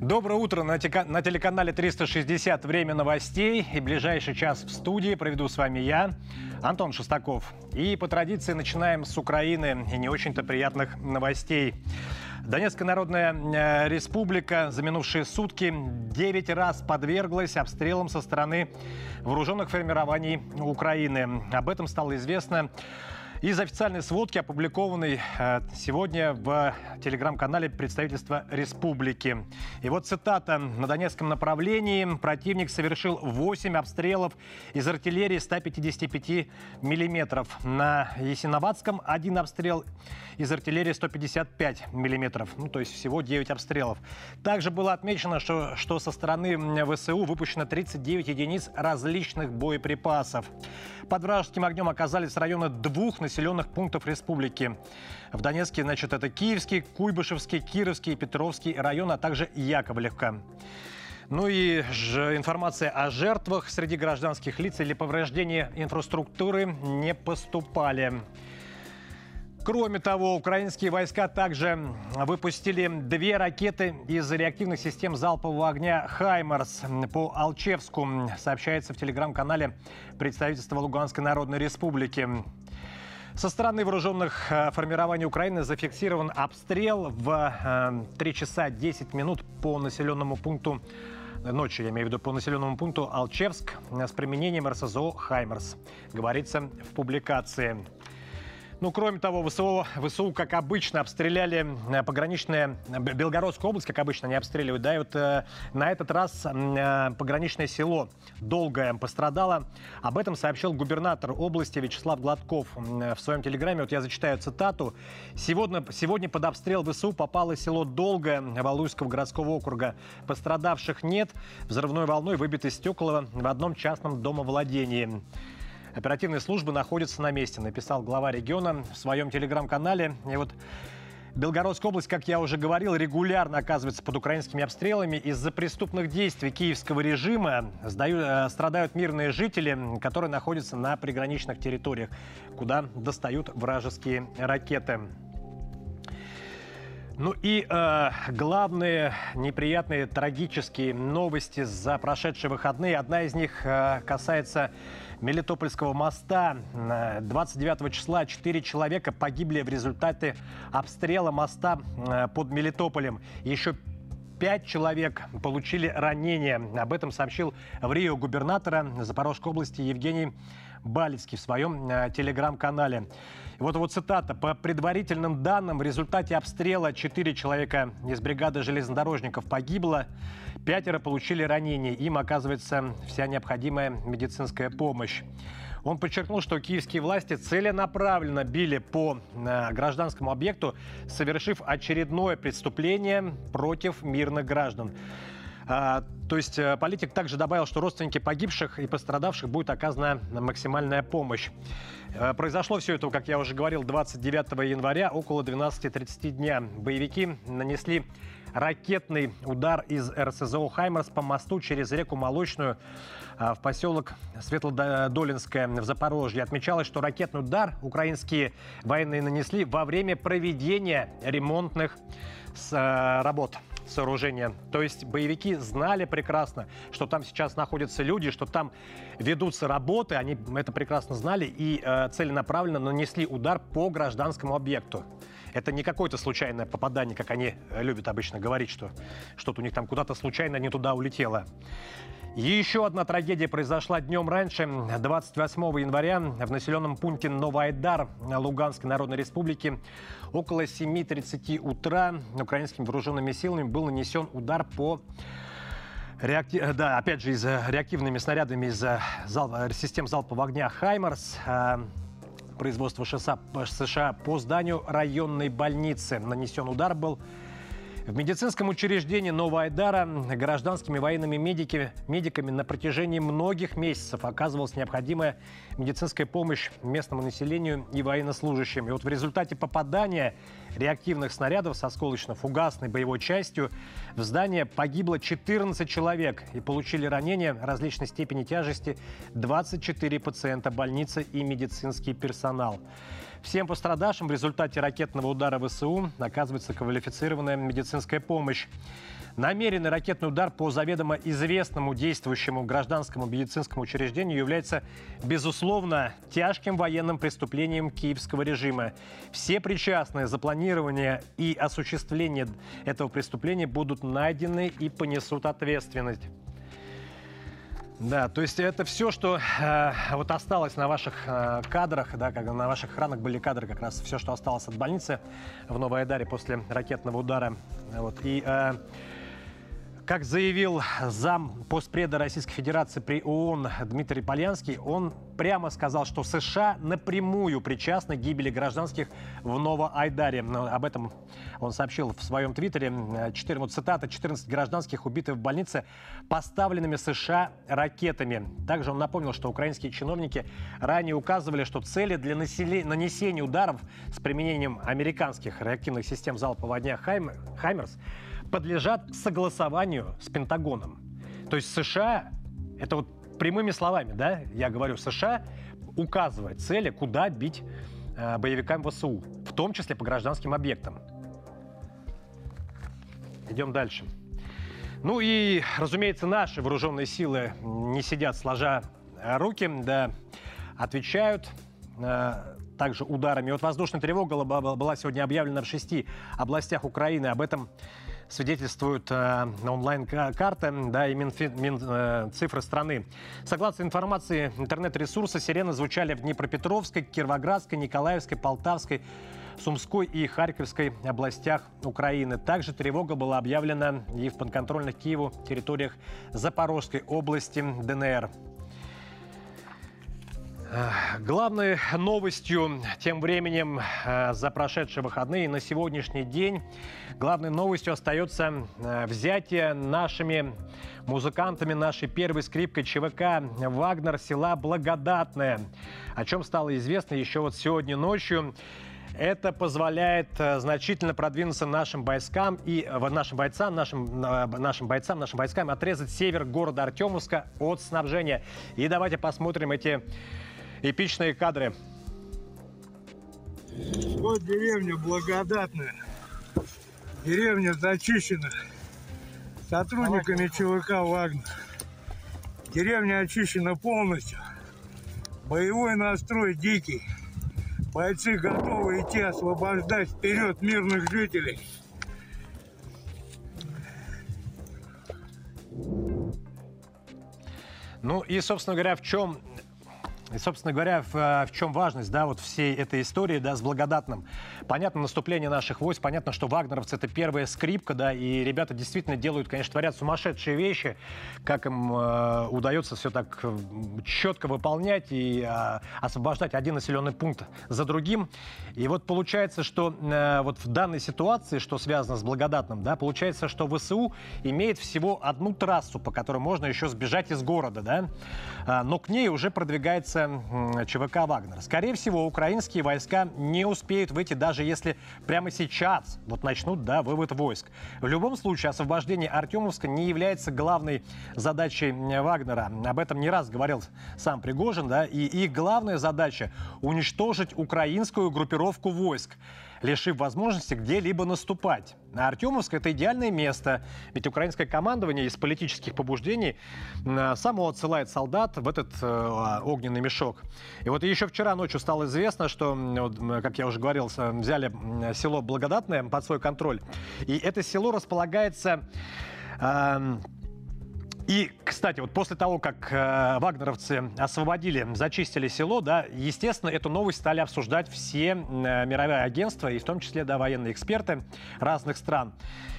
Доброе утро на, тека- на телеканале 360 «Время новостей». И ближайший час в студии проведу с вами я, Антон Шестаков. И по традиции начинаем с Украины и не очень-то приятных новостей. Донецкая Народная э, Республика за минувшие сутки 9 раз подверглась обстрелам со стороны вооруженных формирований Украины. Об этом стало известно из официальной сводки, опубликованной э, сегодня в телеграм-канале представительства республики. И вот цитата. На Донецком направлении противник совершил 8 обстрелов из артиллерии 155 миллиметров. На Ясиноватском один обстрел из артиллерии 155 миллиметров. Ну, то есть всего 9 обстрелов. Также было отмечено, что, что со стороны ВСУ выпущено 39 единиц различных боеприпасов. Под вражеским огнем оказались районы двух населенных пунктов республики. В Донецке, значит, это Киевский, Куйбышевский, Кировский, Петровский район, а также Яковлевка. Ну и ж- информация о жертвах среди гражданских лиц или повреждения инфраструктуры не поступали. Кроме того, украинские войска также выпустили две ракеты из реактивных систем залпового огня «Хаймарс» по Алчевску, сообщается в телеграм-канале представительства Луганской Народной Республики. Со стороны вооруженных э, формирований Украины зафиксирован обстрел в э, 3 часа 10 минут по населенному пункту ночью, я имею в виду по населенному пункту Алчевск э, с применением РСЗО «Хаймерс», говорится в публикации. Ну, кроме того, ВСУ, ВСУ, как обычно, обстреляли э, пограничные... Б- Белгородскую область, как обычно, они обстреливают, да, и вот э, на этот раз э, пограничное село Долгое пострадало. Об этом сообщил губернатор области Вячеслав Гладков м, в своем телеграме. Вот я зачитаю цитату. «Сегодня, сегодня под обстрел ВСУ попало село Долгое Валуйского городского округа. Пострадавших нет. Взрывной волной выбиты стекла в одном частном домовладении». Оперативные службы находятся на месте, написал глава региона в своем телеграм-канале. И вот Белгородская область, как я уже говорил, регулярно оказывается под украинскими обстрелами. Из-за преступных действий киевского режима сдаю- э, страдают мирные жители, которые находятся на приграничных территориях, куда достают вражеские ракеты. Ну и э, главные неприятные трагические новости за прошедшие выходные. Одна из них э, касается Мелитопольского моста. Э, 29 числа 4 человека погибли в результате обстрела моста э, под Мелитополем. Еще Пять человек получили ранения. Об этом сообщил в Рио губернатора Запорожской области Евгений Балицкий в своем э, телеграм-канале. Вот его цитата. По предварительным данным, в результате обстрела 4 человека из бригады железнодорожников погибло, пятеро получили ранения. Им оказывается вся необходимая медицинская помощь. Он подчеркнул, что киевские власти целенаправленно били по э, гражданскому объекту, совершив очередное преступление против мирных граждан. А, то есть э, политик также добавил, что родственники погибших и пострадавших будет оказана максимальная помощь. Э, Произошло все это, как я уже говорил, 29 января около 12.30 дня. Боевики нанесли ракетный удар из РСЗО «Хаймерс» по мосту через реку Молочную а, в поселок Светлодолинское в Запорожье. Отмечалось, что ракетный удар украинские военные нанесли во время проведения ремонтных э, работ сооружения. То есть боевики знали прекрасно, что там сейчас находятся люди, что там ведутся работы, они это прекрасно знали и э, целенаправленно нанесли удар по гражданскому объекту. Это не какое-то случайное попадание, как они э, любят обычно говорить, что что-то у них там куда-то случайно не туда улетело. Еще одна трагедия произошла днем раньше, 28 января, в населенном пункте Новоайдар Луганской Народной Республики. Около 7.30 утра украинскими вооруженными силами был нанесен удар по реакти- Да, опять же, из реактивными снарядами из зал- систем залпового огня «Хаймарс». Производство ШСА, США по зданию районной больницы. Нанесен удар был в медицинском учреждении Новоайдара гражданскими военными медики, медиками на протяжении многих месяцев оказывалась необходимая медицинская помощь местному населению и военнослужащим. И вот в результате попадания реактивных снарядов с осколочно-фугасной боевой частью в здание погибло 14 человек и получили ранения различной степени тяжести 24 пациента больницы и медицинский персонал. Всем пострадавшим в результате ракетного удара ВСУ оказывается квалифицированная медицинская помощь. Намеренный ракетный удар по заведомо известному действующему гражданскому медицинскому учреждению является, безусловно, тяжким военным преступлением киевского режима. Все причастные за планирование и осуществление этого преступления будут найдены и понесут ответственность. Да, то есть это все, что э, вот осталось на ваших э, кадрах, да, как на ваших экранах были кадры как раз все, что осталось от больницы в Новой Айдаре после ракетного удара. Вот. И э, как заявил зам постпреда Российской Федерации при ООН Дмитрий Полянский, он прямо сказал, что США напрямую причастны к гибели гражданских в Новоайдаре. Но об этом он сообщил в своем твиттере. 4, вот цитата, 14 гражданских убиты в больнице поставленными США ракетами. Также он напомнил, что украинские чиновники ранее указывали, что цели для нанесения ударов с применением американских реактивных систем залпового огня «Хаймерс» подлежат согласованию с Пентагоном. То есть США, это вот прямыми словами, да, я говорю, США указывает цели, куда бить э, боевикам ВСУ, в том числе по гражданским объектам. Идем дальше. Ну и, разумеется, наши вооруженные силы не сидят сложа руки, да, отвечают э, также ударами. Вот воздушная тревога была сегодня объявлена в шести областях Украины. Об этом свидетельствуют э, онлайн-карты да, и Минфи, Мин, э, цифры страны. Согласно информации интернет-ресурса, сирены звучали в Днепропетровской, Кировоградской, Николаевской, Полтавской, Сумской и Харьковской областях Украины. Также тревога была объявлена и в подконтрольных Киеву территориях Запорожской области ДНР. Главной новостью тем временем э, за прошедшие выходные на сегодняшний день главной новостью остается э, взятие нашими музыкантами нашей первой скрипкой ЧВК «Вагнер» села Благодатное, о чем стало известно еще вот сегодня ночью. Это позволяет э, значительно продвинуться нашим войскам и нашим бойцам, нашим, нашим бойцам, нашим войскам отрезать север города Артемовска от снабжения. И давайте посмотрим эти эпичные кадры. Вот деревня благодатная. Деревня зачищена сотрудниками ЧВК «Вагнер». Деревня очищена полностью. Боевой настрой дикий. Бойцы готовы идти освобождать вперед мирных жителей. Ну и, собственно говоря, в чем и, собственно говоря, в, э, в чем важность, да, вот всей этой истории, да, с благодатным. Понятно, наступление наших войск, понятно, что вагнеровцы это первая скрипка, да, и ребята действительно делают, конечно, творят сумасшедшие вещи, как им э, удается все так э, четко выполнять и э, освобождать один населенный пункт за другим. И вот получается, что э, вот в данной ситуации, что связано с благодатным, да, получается, что ВСУ имеет всего одну трассу, по которой можно еще сбежать из города, да, э, но к ней уже продвигается операция ЧВК «Вагнер». Скорее всего, украинские войска не успеют выйти, даже если прямо сейчас вот начнут да, вывод войск. В любом случае, освобождение Артемовска не является главной задачей Вагнера. Об этом не раз говорил сам Пригожин. Да, и их главная задача – уничтожить украинскую группировку войск лишив возможности где-либо наступать. А Артемовск – это идеальное место, ведь украинское командование из политических побуждений само отсылает солдат в этот э, огненный мешок. И вот еще вчера ночью стало известно, что, как я уже говорил, взяли село Благодатное под свой контроль. И это село располагается... Э, и, кстати, вот после того, как э, вагнеровцы освободили, зачистили село, да, естественно, эту новость стали обсуждать все э, мировые агентства, и в том числе, да, военные эксперты разных стран.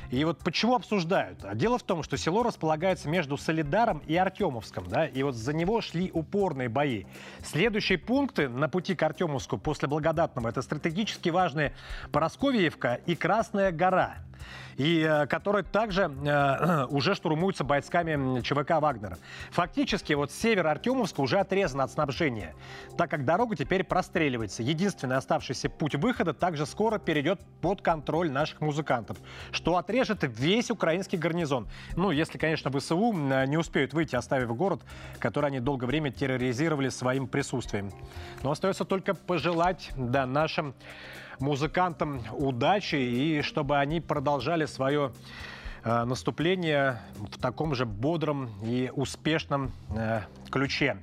И вот почему обсуждают? Дело в том, что село располагается между Солидаром и Артемовском, да, и вот за него шли упорные бои. Следующие пункты на пути к Артемовску после Благодатного – это стратегически важные Поросковьевка и Красная гора – и э, которые также э, уже штурмуются бойцами ЧВК «Вагнера». Фактически вот север Артемовска уже отрезан от снабжения, так как дорога теперь простреливается. Единственный оставшийся путь выхода также скоро перейдет под контроль наших музыкантов, что отрежет весь украинский гарнизон. Ну, если, конечно, ВСУ не успеют выйти, оставив город, который они долгое время терроризировали своим присутствием. Но остается только пожелать да, нашим музыкантам удачи и чтобы они продолжали свое э, наступление в таком же бодром и успешном э, ключе.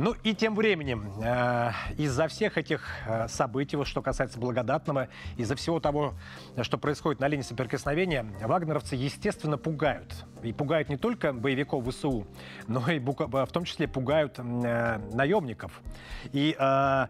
Ну и тем временем, э, из-за всех этих э, событий, вот что касается благодатного, из-за всего того, что происходит на линии соприкосновения, вагнеровцы, естественно, пугают. И пугают не только боевиков ВСУ, но и в том числе пугают э, наемников. И э,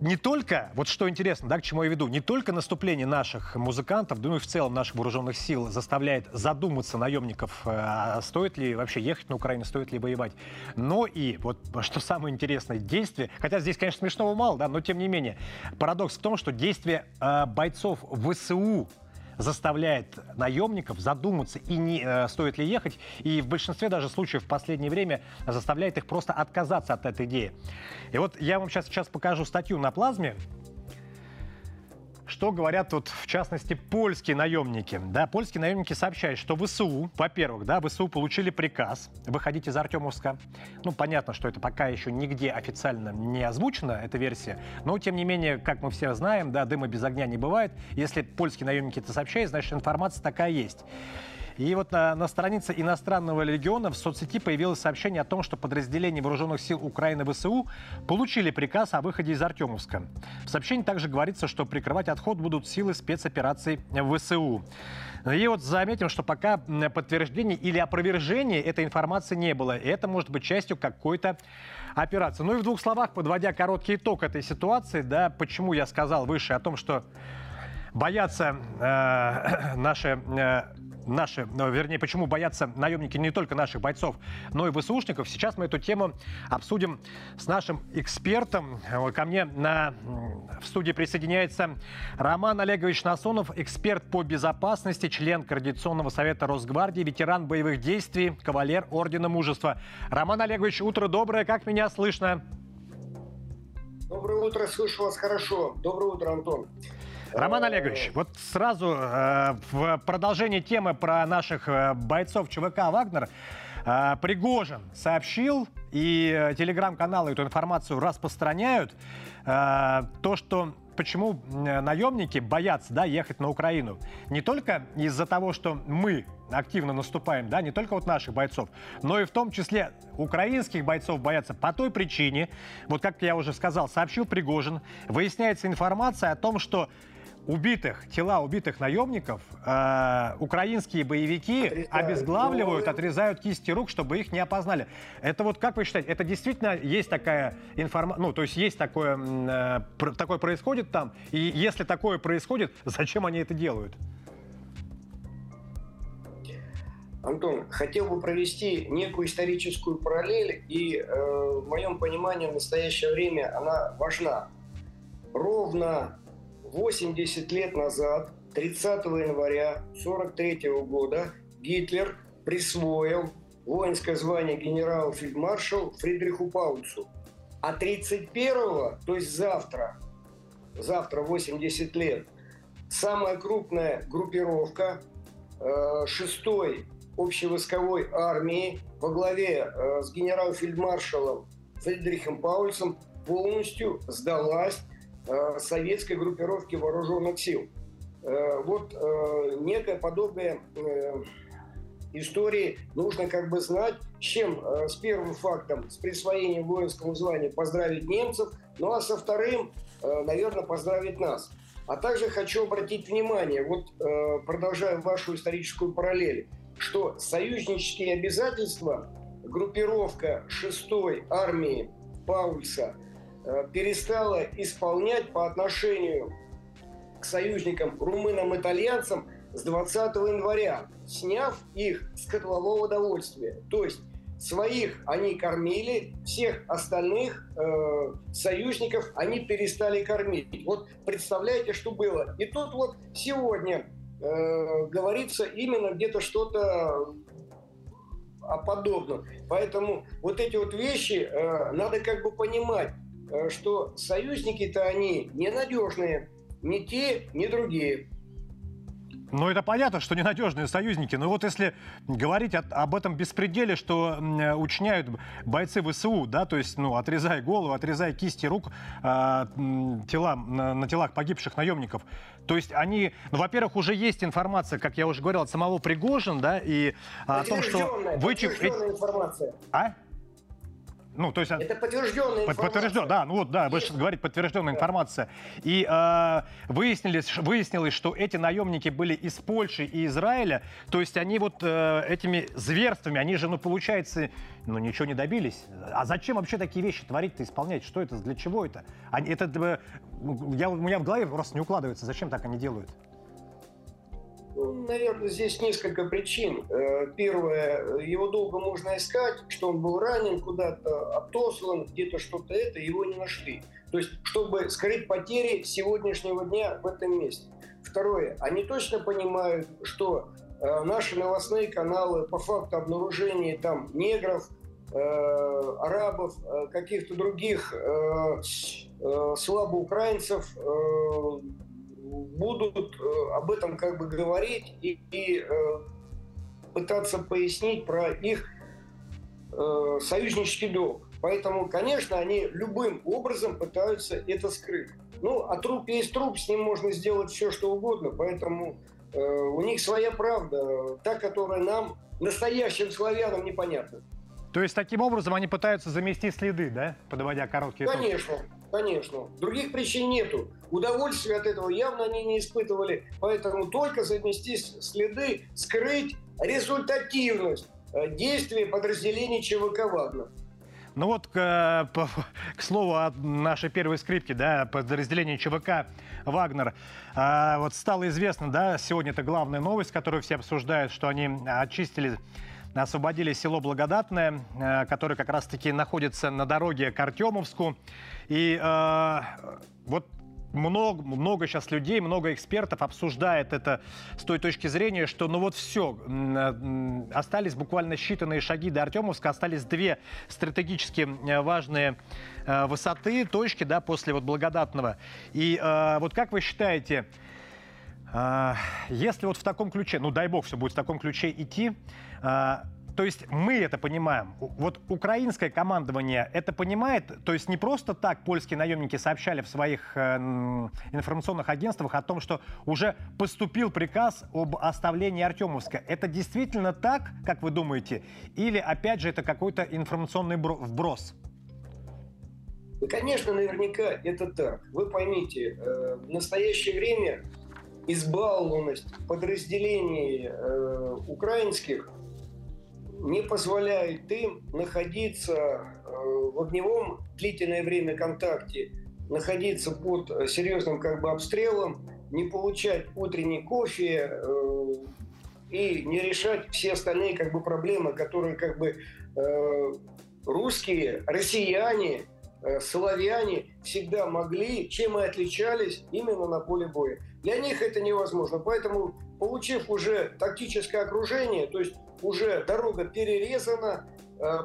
не только, вот что интересно, да, к чему я веду, не только наступление наших музыкантов, да, ну в целом наших вооруженных сил заставляет задуматься наемников, а стоит ли вообще ехать на Украину, стоит ли воевать, но и, вот что самое интересное, действие, хотя здесь, конечно, смешного мало, да, но тем не менее, парадокс в том, что действия э, бойцов ВСУ заставляет наемников задуматься, и не э, стоит ли ехать, и в большинстве даже случаев в последнее время заставляет их просто отказаться от этой идеи. И вот я вам сейчас, сейчас покажу статью на плазме, что говорят вот, в частности, польские наемники? Да, польские наемники сообщают, что ВСУ, во-первых, да, ВСУ получили приказ выходить из Артемовска. Ну, понятно, что это пока еще нигде официально не озвучена, эта версия. Но, тем не менее, как мы все знаем, да, дыма без огня не бывает. Если польские наемники это сообщают, значит, информация такая есть. И вот на, на странице иностранного легиона в соцсети появилось сообщение о том, что подразделения вооруженных сил Украины ВСУ получили приказ о выходе из Артемовска. В сообщении также говорится, что прикрывать отход будут силы спецопераций ВСУ. И вот заметим, что пока подтверждения или опровержения этой информации не было. И это может быть частью какой-то операции. Ну и в двух словах, подводя короткий итог этой ситуации, да, почему я сказал выше о том, что боятся э, наши э, наши, ну, вернее, почему боятся наемники не только наших бойцов, но и ВСУшников. Сейчас мы эту тему обсудим с нашим экспертом. Ко мне на, в студии присоединяется Роман Олегович Насонов, эксперт по безопасности, член Координационного совета Росгвардии, ветеран боевых действий, кавалер Ордена Мужества. Роман Олегович, утро доброе, как меня слышно? Доброе утро, слышу вас хорошо. Доброе утро, Антон. Роман Олегович, вот сразу э, в продолжение темы про наших э, бойцов ЧВК «Вагнер» э, Пригожин сообщил, и э, телеграм-каналы эту информацию распространяют, э, то, что почему наемники боятся да, ехать на Украину. Не только из-за того, что мы активно наступаем, да, не только вот наших бойцов, но и в том числе украинских бойцов боятся по той причине, вот как я уже сказал, сообщил Пригожин, выясняется информация о том, что убитых, тела убитых наемников э, украинские боевики отрезают обезглавливают, отрезают кисти рук, чтобы их не опознали. Это вот как вы считаете, это действительно есть такая информация, ну то есть есть такое, э, такое происходит там, и если такое происходит, зачем они это делают? Антон, хотел бы провести некую историческую параллель, и э, в моем понимании в настоящее время она важна. Ровно 80 лет назад, 30 января 1943 года, Гитлер присвоил воинское звание генерал-фельдмаршал Фридриху Паульцу. А 31-го, то есть завтра, завтра 80 лет, самая крупная группировка э, 6-й общевойсковой армии во главе э, с генерал-фельдмаршалом Фридрихом Паульсом полностью сдалась Э, советской группировки вооруженных сил. Э, вот э, некая подобная истории нужно как бы знать, чем с первым фактом, с присвоением воинского звания поздравить немцев, ну а со вторым, наверное, поздравить нас. А также хочу обратить внимание, вот продолжая вашу историческую параллель, что союзнические обязательства группировка 6-й армии Паульса Э, перестала исполнять по отношению к союзникам, румынам, итальянцам с 20 января, сняв их с котлового довольствия. То есть своих они кормили, всех остальных э, союзников они перестали кормить. Вот представляете, что было. И тут вот сегодня э, говорится именно где-то что-то о подобном. Поэтому вот эти вот вещи э, надо как бы понимать, э, что союзники-то они ненадежные, ни те, ни другие. Ну, это понятно, что ненадежные союзники. Но вот если говорить от, об этом беспределе, что э, учиняют бойцы ВСУ, да, то есть, ну, отрезая голову, отрезая кисти рук э, тела, на, на телах погибших наемников, то есть они, ну, во-первых, уже есть информация, как я уже говорил, от самого Пригожин, да, и о том, что... Вычеп... информация. А? Ну, то есть, это подтвержденная информация. Подтвержден, да, ну вот, да, вы говорите, подтвержденная да. информация. И э, выяснилось, выяснилось, что эти наемники были из Польши и Израиля, то есть они вот э, этими зверствами, они же, ну, получается, ну, ничего не добились. А зачем вообще такие вещи творить-то, исполнять? Что это, для чего это? Они, это э, я, у меня в голове просто не укладывается, зачем так они делают? Ну, наверное, здесь несколько причин. Э, первое, его долго можно искать, что он был ранен, куда-то отослан, где-то что-то это, его не нашли. То есть, чтобы скрыть потери сегодняшнего дня в этом месте. Второе, они точно понимают, что э, наши новостные каналы по факту обнаружения там негров, э, арабов, каких-то других слабо украинцев будут э, об этом как бы говорить и, и э, пытаться пояснить про их э, союзнический долг. Поэтому, конечно, они любым образом пытаются это скрыть. Ну, а труп есть труп, с ним можно сделать все, что угодно. Поэтому э, у них своя правда, та, которая нам, настоящим славянам, непонятна. То есть таким образом они пытаются замести следы, да, подводя короткие Конечно, итоги? Конечно. Других причин нету. Удовольствия от этого явно они не испытывали. Поэтому только замести следы, скрыть результативность э, действия подразделений ЧВК «Вагнер». Ну вот, к, к слову о нашей первой скрипке, да, подразделении ЧВК «Вагнер». А, вот стало известно, да, сегодня это главная новость, которую все обсуждают, что они очистили освободили село Благодатное, э, которое как раз-таки находится на дороге к Артемовску. И э, вот много, много сейчас людей, много экспертов обсуждает это с той точки зрения, что ну вот все, э, остались буквально считанные шаги до Артемовска, остались две стратегически э, важные высоты, точки, да, после вот благодатного. И э, вот как вы считаете, если вот в таком ключе, ну дай бог, все будет в таком ключе идти, то есть мы это понимаем. Вот украинское командование это понимает. То есть не просто так польские наемники сообщали в своих э, информационных агентствах о том, что уже поступил приказ об оставлении Артемовска. Это действительно так, как вы думаете? Или опять же это какой-то информационный вброс? Конечно, наверняка это так. Вы поймите, э, в настоящее время избалованность подразделений э, украинских не позволяет им находиться э, в огневом длительное время контакте, находиться под серьезным как бы обстрелом, не получать утренний кофе э, и не решать все остальные как бы проблемы, которые как бы э, русские, россияне, славяне всегда могли, чем и отличались именно на поле боя. Для них это невозможно. Поэтому, получив уже тактическое окружение, то есть уже дорога перерезана, э,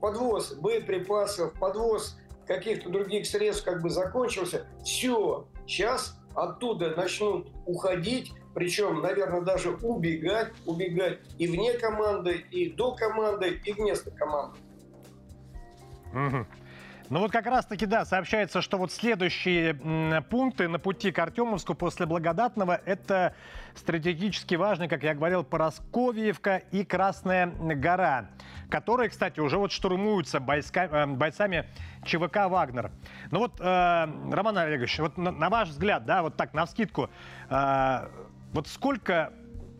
подвоз боеприпасов, подвоз каких-то других средств как бы закончился. Все, сейчас оттуда начнут уходить, причем, наверное, даже убегать, убегать и вне команды, и до команды, и вместо команды. Угу. Ну вот как раз-таки, да, сообщается, что вот следующие пункты на пути к Артемовску после Благодатного – это стратегически важные, как я говорил, Поросковьевка и Красная гора, которые, кстати, уже вот штурмуются бойска, э, бойцами ЧВК «Вагнер». Ну вот, э, Роман Олегович, вот на, на ваш взгляд, да, вот так, на вскидку, э, вот сколько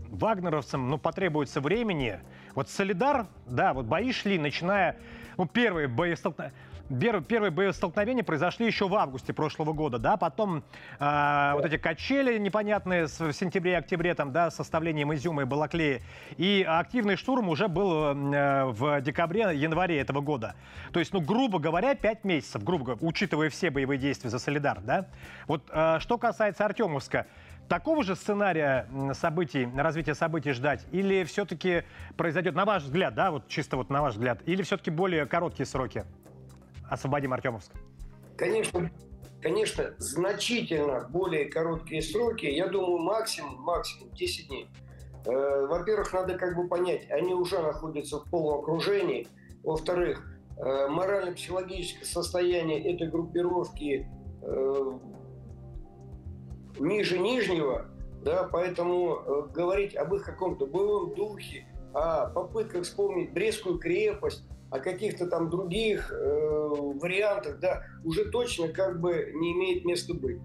вагнеровцам ну, потребуется времени? Вот Солидар, да, вот бои шли, начиная, ну, первые боестолкновения, Первые боестолкновения произошли еще в августе прошлого года, да, потом э, вот эти качели непонятные в сентябре октябре, там, да, с составлением изюма и балаклея, и активный штурм уже был э, в декабре, январе этого года. То есть, ну, грубо говоря, 5 месяцев, грубо говоря, учитывая все боевые действия за Солидар, да. Вот э, что касается Артемовска, такого же сценария событий, развития событий ждать? Или все-таки произойдет, на ваш взгляд, да, вот чисто вот на ваш взгляд, или все-таки более короткие сроки? Освободим Артемовск. Конечно, конечно, значительно более короткие сроки. Я думаю, максимум, максимум 10 дней. Э, во-первых, надо как бы понять, они уже находятся в полуокружении. Во-вторых, э, морально-психологическое состояние этой группировки э, ниже нижнего, да, поэтому говорить об их каком-то боевом духе, о попытках вспомнить Брестскую крепость, о каких-то там других э, вариантах, да, уже точно как бы не имеет места быть.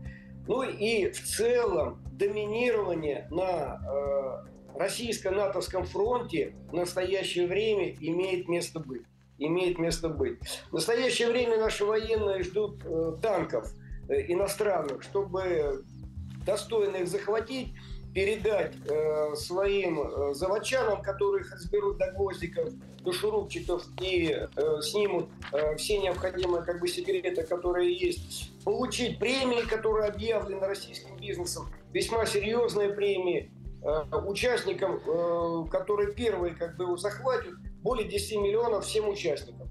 Ну и в целом доминирование на э, российско-натовском фронте в настоящее время имеет место быть. Имеет место быть. В настоящее время наши военные ждут э, танков э, иностранных, чтобы достойно их захватить передать э, своим э, заводчанам, которые их разберут до гвоздиков, до шурупчиков и э, снимут э, все необходимые как бы секреты, которые есть, получить премии, которые объявлены российским бизнесом, весьма серьезные премии, э, участникам, э, которые первые как бы его захватят, более 10 миллионов всем участникам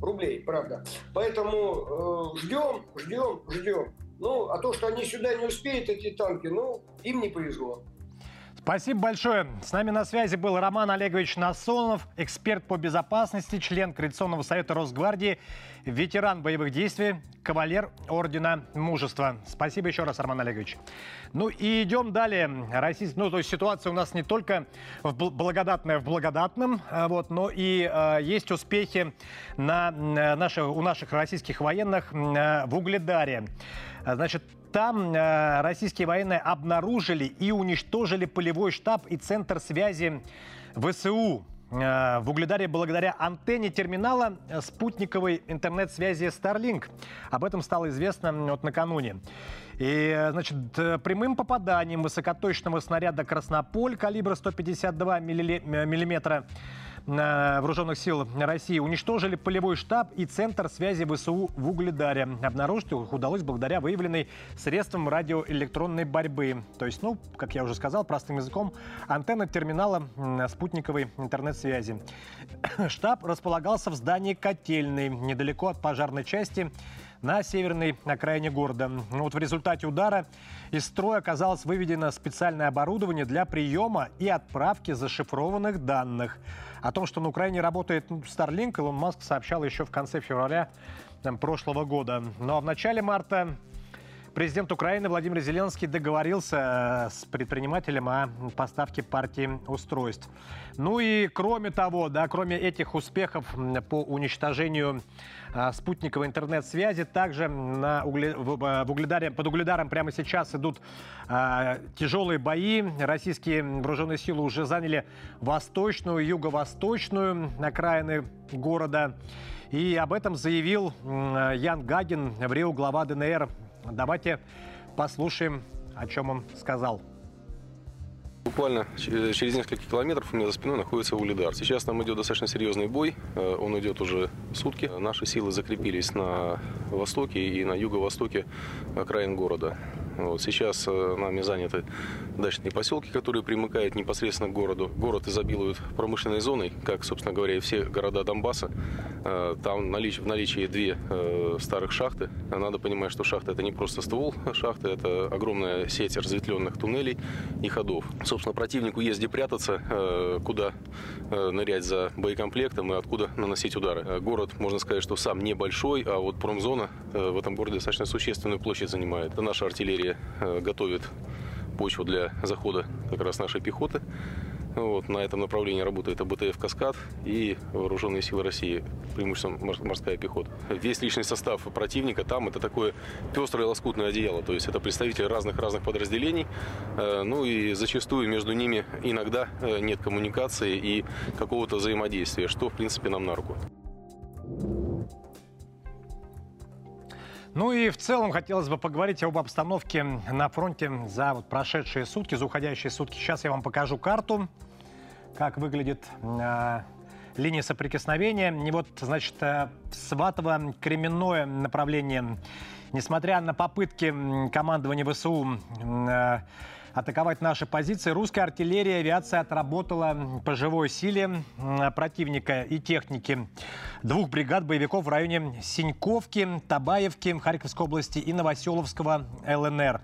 рублей, правда. Поэтому э, ждем, ждем, ждем. Ну, а то, что они сюда не успеют, эти танки, ну, им не повезло. Спасибо большое. С нами на связи был Роман Олегович Насонов, эксперт по безопасности, член Координационного совета Росгвардии, ветеран боевых действий, кавалер Ордена Мужества. Спасибо еще раз, Роман Олегович. Ну и идем далее. Российс... Ну, то есть ситуация у нас не только в благодатная в благодатном, а вот, но и э, есть успехи на, на наши, у наших российских военных э, в Угледаре. Значит, там э, российские военные обнаружили и уничтожили полевой штаб и центр связи ВСУ э, в Угледаре благодаря антенне терминала спутниковой интернет-связи Starlink. Об этом стало известно вот накануне. И, значит, прямым попаданием высокоточного снаряда «Краснополь» калибра 152 миллиметра вооруженных сил России уничтожили полевой штаб и центр связи ВСУ в Угледаре. Обнаружить их удалось благодаря выявленной средствам радиоэлектронной борьбы. То есть, ну, как я уже сказал, простым языком, антенна терминала спутниковой интернет-связи. Штаб располагался в здании котельной, недалеко от пожарной части на северной окраине города. Ну, вот в результате удара из строя оказалось выведено специальное оборудование для приема и отправки зашифрованных данных. О том, что на Украине работает ну, Starlink, Илон Маск сообщал еще в конце февраля там, прошлого года. Ну а в начале марта Президент Украины Владимир Зеленский договорился э, с предпринимателем о поставке партии устройств. Ну и кроме того, да, кроме этих успехов по уничтожению а, спутниковой интернет-связи. Также на угле, в, э, в Угледаре, под Угледаром прямо сейчас идут а, тяжелые бои. Российские вооруженные силы уже заняли восточную, юго-восточную окраины города. И об этом заявил Ян Гагин, в Рио глава ДНР. Давайте послушаем, о чем он сказал. Буквально через несколько километров у меня за спиной находится Улидар. Сейчас там идет достаточно серьезный бой. Э, он идет уже сутки. Наши силы закрепились на востоке и на юго-востоке окраин города. Вот сейчас э, нами заняты дачные поселки, которые примыкают непосредственно к городу. Город изобилует промышленной зоной, как, собственно говоря, и все города Донбасса. Э, там в наличии две э, старых шахты. Надо понимать, что шахта это не просто ствол шахты, это огромная сеть разветвленных туннелей и ходов. Собственно, противнику есть где прятаться, куда нырять за боекомплектом и откуда наносить удары. Город, можно сказать, что сам небольшой, а вот промзона в этом городе достаточно существенную площадь занимает. Это наша артиллерия Артиллерия э, готовит почву для захода как раз нашей пехоты. Вот, на этом направлении работает АБТФ «Каскад» и Вооруженные силы России, преимущественно морская пехота. Весь личный состав противника там это такое пестрое лоскутное одеяло, то есть это представители разных-разных подразделений, э, ну и зачастую между ними иногда э, нет коммуникации и какого-то взаимодействия, что в принципе нам на руку. Ну и в целом хотелось бы поговорить об обстановке на фронте за вот прошедшие сутки, за уходящие сутки. Сейчас я вам покажу карту, как выглядит э, линия соприкосновения. И вот, значит, э, Сватово-Кременное направление, несмотря на попытки командования ВСУ э, атаковать наши позиции. Русская артиллерия и авиация отработала по живой силе противника и техники двух бригад боевиков в районе Синьковки, Табаевки, Харьковской области и Новоселовского ЛНР.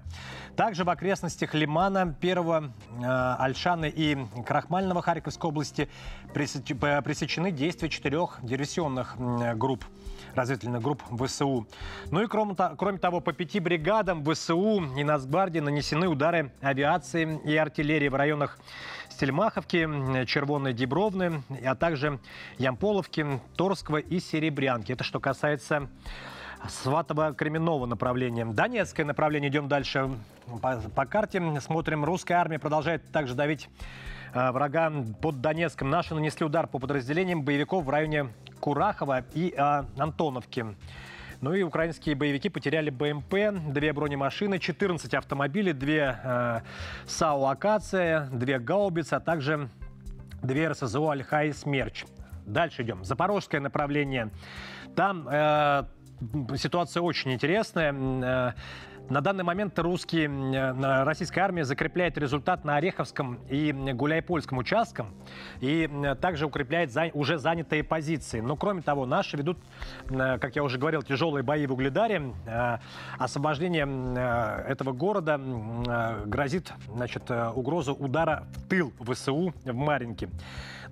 Также в окрестностях Лимана, Первого, э, Альшаны и Крахмального Харьковской области пресечены действия четырех диверсионных групп разведывательных групп ВСУ. Ну и кроме, кроме того, по пяти бригадам ВСУ и Нацгвардии нанесены удары авиации и артиллерии в районах Стельмаховки, Червонной Дебровны, а также Ямполовки, Торского и Серебрянки. Это что касается Сватово-Кременного направления. Донецкое направление. Идем дальше по, по карте. Смотрим. Русская армия продолжает также давить э, врага под Донецком. Наши нанесли удар по подразделениям боевиков в районе Курахова и э, Антоновки. Ну и украинские боевики потеряли БМП, две бронемашины, 14 автомобилей, две э, САУ «Акация», две гаубицы, а также две РСЗО «Альха» и «Смерч». Дальше идем. Запорожское направление. Там э, ситуация очень интересная. Э, на данный момент русские, э, российская армия закрепляет результат на Ореховском и Гуляйпольском участках и э, также укрепляет за, уже занятые позиции. Но кроме того, наши ведут, как я уже говорил, тяжелые бои в Угледаре. Освобождение этого города грозит значит, угрозу удара в тыл ВСУ в Маринке.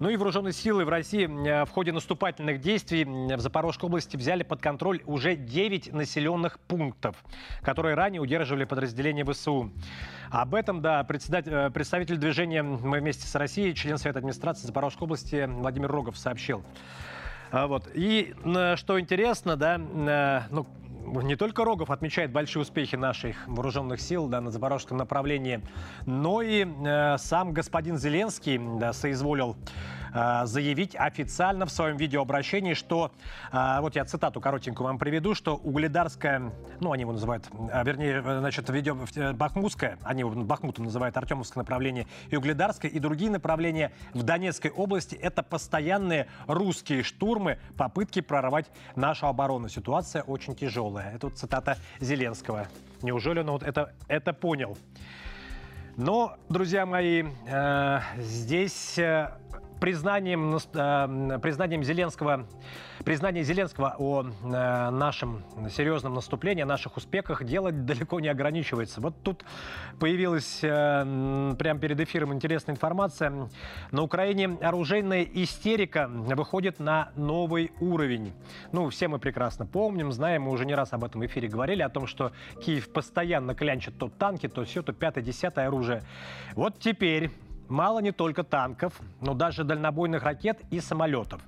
Ну и вооруженные силы в России в ходе наступательных действий в Запорожской области взяли под контроль уже 9 населенных пунктов, которые ранее удерживали подразделения ВСУ. Об этом, да, э, представитель движения «Мы вместе с Россией», член Совета администрации Запорожской области Владимир Рогов сообщил. А вот. И что интересно, да, э, ну, не только Рогов отмечает большие успехи наших вооруженных сил да, на запорожском направлении, но и э, сам господин Зеленский да, соизволил заявить официально в своем видеообращении, что, э, вот я цитату коротенькую вам приведу, что Угледарская, ну они его называют, а, вернее, значит, видео, э, Бахмутская, они его Бахмутом называют Артемовское направление, и Угледарское, и другие направления в Донецкой области, это постоянные русские штурмы, попытки прорвать нашу оборону. Ситуация очень тяжелая. Это вот цитата Зеленского. Неужели он вот это, это понял? Но, друзья мои, э, здесь э, признанием, э, признанием Зеленского, признание Зеленского о э, нашем серьезном наступлении, о наших успехах делать далеко не ограничивается. Вот тут появилась э, прямо перед эфиром интересная информация. На Украине оружейная истерика выходит на новый уровень. Ну, все мы прекрасно помним, знаем, мы уже не раз об этом эфире говорили, о том, что Киев постоянно клянчит то танки, то все, то пятое-десятое оружие. Вот теперь Мало не только танков, но даже дальнобойных ракет и самолетов.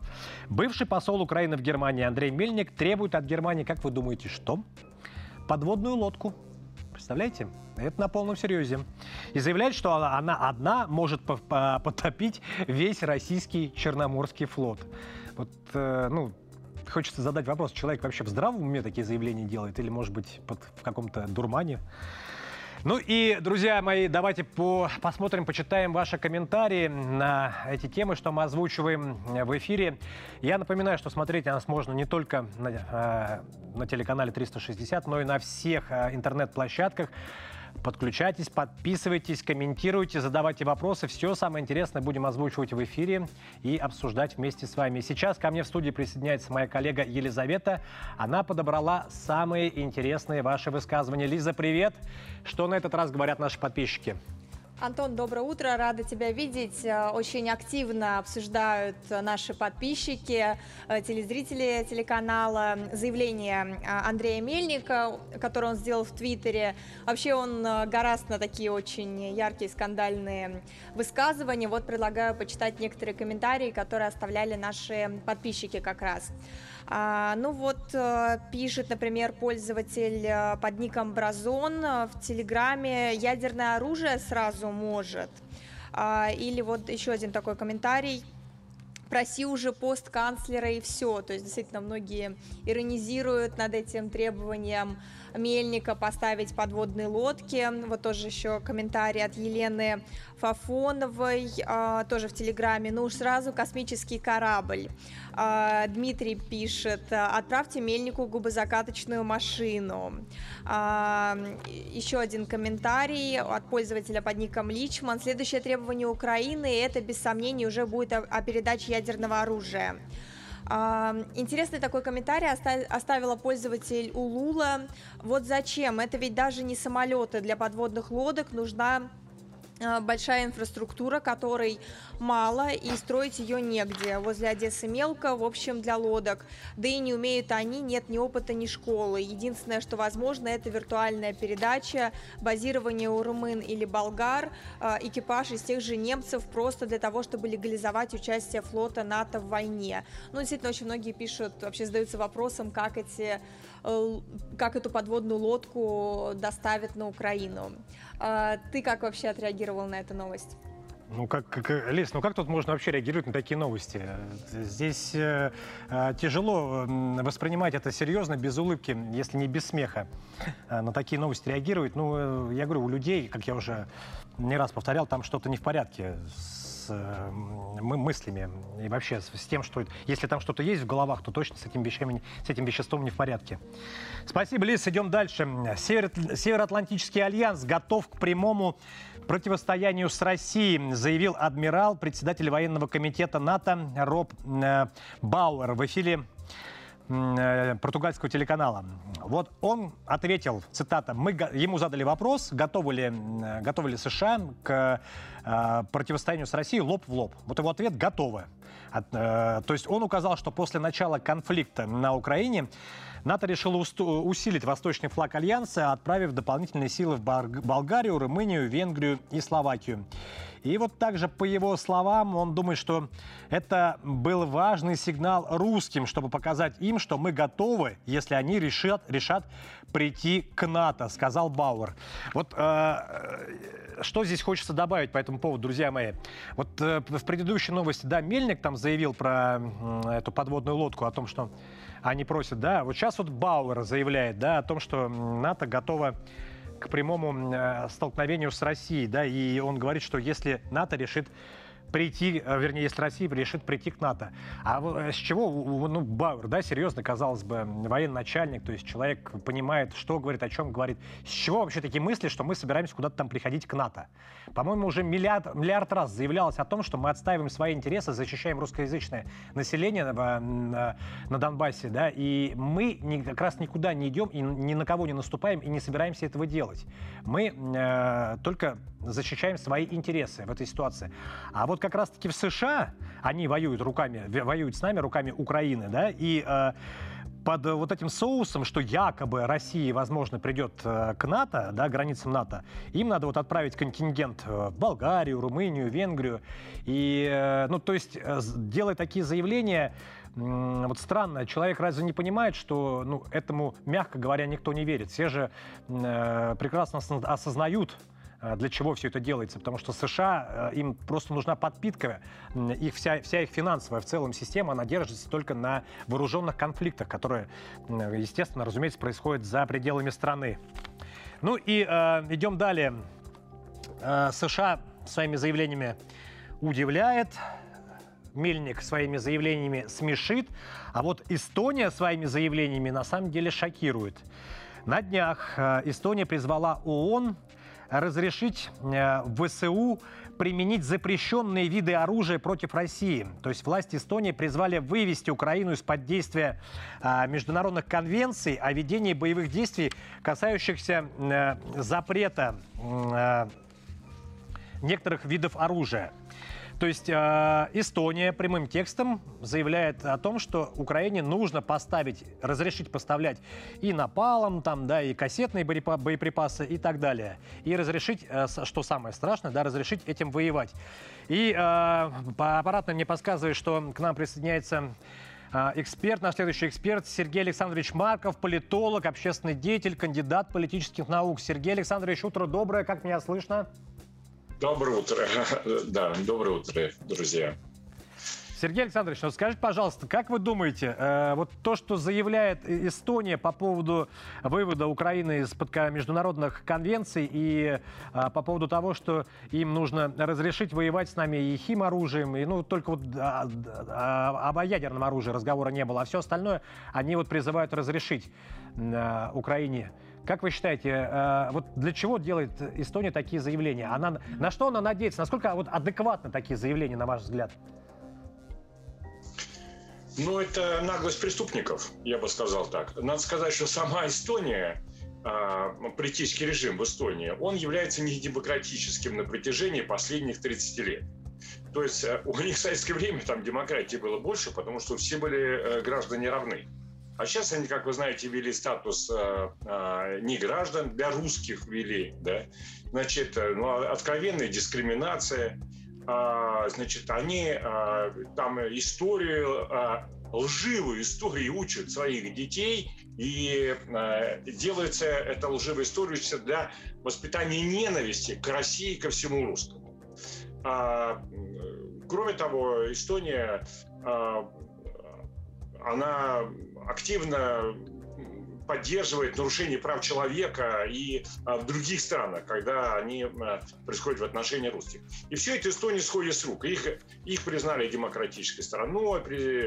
Бывший посол Украины в Германии Андрей Мельник требует от Германии, как вы думаете, что? Подводную лодку. Представляете? Это на полном серьезе. И заявляет, что она одна может потопить весь российский Черноморский флот. Вот, э, ну, хочется задать вопрос, человек вообще в здравом уме такие заявления делает или, может быть, под, в каком-то дурмане? Ну и, друзья мои, давайте по посмотрим, почитаем ваши комментарии на эти темы, что мы озвучиваем в эфире. Я напоминаю, что смотреть нас можно не только на, э, на телеканале 360, но и на всех э, интернет-площадках. Подключайтесь, подписывайтесь, комментируйте, задавайте вопросы. Все самое интересное будем озвучивать в эфире и обсуждать вместе с вами. Сейчас ко мне в студии присоединяется моя коллега Елизавета. Она подобрала самые интересные ваши высказывания. Лиза, привет! Что на этот раз говорят наши подписчики? Антон, доброе утро, рада тебя видеть. Э, очень активно обсуждают наши подписчики, э, телезрители телеканала заявление э, Андрея Мельника, которое он сделал в Твиттере. Вообще он гораст на такие очень яркие скандальные высказывания. Вот предлагаю почитать некоторые комментарии, которые оставляли наши подписчики как раз. А, ну вот, э, пишет, например, пользователь э, под ником Бразон э, в Телеграме, ядерное оружие сразу может. А, или вот еще один такой комментарий проси уже пост канцлера и все. То есть действительно многие иронизируют над этим требованием Мельника поставить подводные лодки. Вот тоже еще комментарий от Елены Фафоновой, а, тоже в Телеграме. Ну уж сразу космический корабль. А, Дмитрий пишет, отправьте Мельнику губозакаточную машину. А, еще один комментарий от пользователя под ником Личман. Следующее требование Украины, это без сомнений уже будет о, о передаче ядерного оружия. Интересный такой комментарий оставила пользователь Улула. Вот зачем? Это ведь даже не самолеты для подводных лодок, нужна большая инфраструктура, которой мало, и строить ее негде. Возле Одессы мелко, в общем, для лодок. Да и не умеют они, нет ни опыта, ни школы. Единственное, что возможно, это виртуальная передача, базирование у румын или болгар, э, экипаж из тех же немцев, просто для того, чтобы легализовать участие флота НАТО в войне. Ну, действительно, очень многие пишут, вообще задаются вопросом, как эти Э, как эту подводную лодку доставят на Украину. А, ты как вообще отреагировал на эту новость? Ну как, как, Лиз, ну как тут можно вообще реагировать на такие новости? Здесь э, э тяжело воспринимать это серьезно, без улыбки, если не без смеха. Э, на такие новости реагировать. Ну, э, я говорю, у людей, как я уже не раз повторял, там что-то не в порядке с э, мыслями и вообще с, с тем, что если там что-то есть в головах, то точно с этим, вещами, с этим веществом не в порядке. Спасибо, Лиз. Идем дальше. Север, Североатлантический альянс готов к прямому противостоянию с Россией, заявил адмирал, председатель военного комитета НАТО Роб э, Бауэр в эфире португальского телеканала. Вот он ответил, цитата, мы, ему задали вопрос, готовы ли, готовы ли США к э, противостоянию с Россией лоб в лоб. Вот его ответ – готовы. От, э, то есть он указал, что после начала конфликта на Украине НАТО решило усилить восточный флаг Альянса, отправив дополнительные силы в Болгарию, Румынию, Венгрию и Словакию. И вот также, по его словам, он думает, что это был важный сигнал русским, чтобы показать им, что мы готовы, если они решат, решат прийти к НАТО, сказал Бауэр. Вот э, что здесь хочется добавить по этому поводу, друзья мои? Вот э, в предыдущей новости, да, Мельник там заявил про э, эту подводную лодку, о том, что они просят, да. Вот сейчас вот Бауэр заявляет, да, о том, что НАТО готово к прямому э, столкновению с Россией, да, и он говорит, что если НАТО решит прийти, э, вернее, если Россия решит прийти к НАТО. А э, с чего, ну, Бауэр, да, серьезно, казалось бы, военный начальник, то есть человек понимает, что говорит, о чем говорит. С чего вообще такие мысли, что мы собираемся куда-то там приходить к НАТО? По-моему, уже миллиард, миллиард раз заявлялось о том, что мы отстаиваем свои интересы, защищаем русскоязычное население на, на, на Донбассе, да, и мы не, как раз никуда не идем и ни на кого не наступаем и не собираемся этого делать. Мы э, только защищаем свои интересы в этой ситуации. А вот как раз-таки в США они воюют руками, воюют с нами руками Украины, да, и э, под вот этим соусом, что якобы Россия, возможно, придет э, к НАТО, да, границам НАТО, им надо вот отправить контингент в Болгарию, Румынию, Венгрию. И, э, ну, то есть, э, делая такие заявления, вот странно, человек разве не понимает, что ну, этому, мягко говоря, никто не верит. Все же э, прекрасно осознают, для чего все это делается, потому что США, э, им просто нужна подпитка, их вся, вся их финансовая в целом система, она держится только на вооруженных конфликтах, которые, естественно, разумеется, происходят за пределами страны. Ну и э, идем далее. Э, США своими заявлениями удивляет, Мельник своими заявлениями смешит, а вот Эстония своими заявлениями на самом деле шокирует. На днях э, Эстония призвала ООН разрешить э, ВСУ применить запрещенные виды оружия против России. То есть власти Эстонии призвали вывести Украину из-под действия а, международных конвенций о ведении боевых действий, касающихся а, запрета некоторых видов оружия. То есть э, Эстония прямым текстом заявляет о том, что Украине нужно поставить, разрешить поставлять и напалом, там, да, и кассетные боеприпасы и так далее. И разрешить, э, что самое страшное, да, разрешить этим воевать. И э, по аппаратно мне подсказывает, что к нам присоединяется э, эксперт, наш следующий эксперт Сергей Александрович Марков, политолог, общественный деятель, кандидат политических наук. Сергей Александрович, утро доброе, как меня слышно? Доброе утро. Да, доброе утро, друзья. Сергей Александрович, вот скажите, пожалуйста, как вы думаете, э, вот то, что заявляет Эстония по поводу вывода Украины из-под международных конвенций и э, по поводу того, что им нужно разрешить воевать с нами и химоружием, и ну только вот а, а, об ядерном оружии разговора не было, а все остальное они вот призывают разрешить э, Украине. Как вы считаете, э, вот для чего делает Эстония такие заявления? Она, на что она надеется? Насколько вот адекватны такие заявления, на ваш взгляд? Ну, это наглость преступников, я бы сказал так. Надо сказать, что сама Эстония, а, политический режим в Эстонии, он является недемократическим на протяжении последних 30 лет. То есть э, у них в советское время там демократии было больше, потому что все были э, граждане равны. А сейчас они, как вы знаете, ввели статус э, э, не граждан, для русских ввели, да. Значит, э, ну, откровенная дискриминация. Э, значит, они э, там историю, э, лживую историю учат своих детей, и э, делается эта лживая история для воспитания ненависти к России и ко всему русскому. А, кроме того, Эстония а, она активно поддерживает нарушение прав человека и а, в других странах, когда они происходят в отношении русских. И все это Эстония сходит с рук. Их, их признали демократической страной,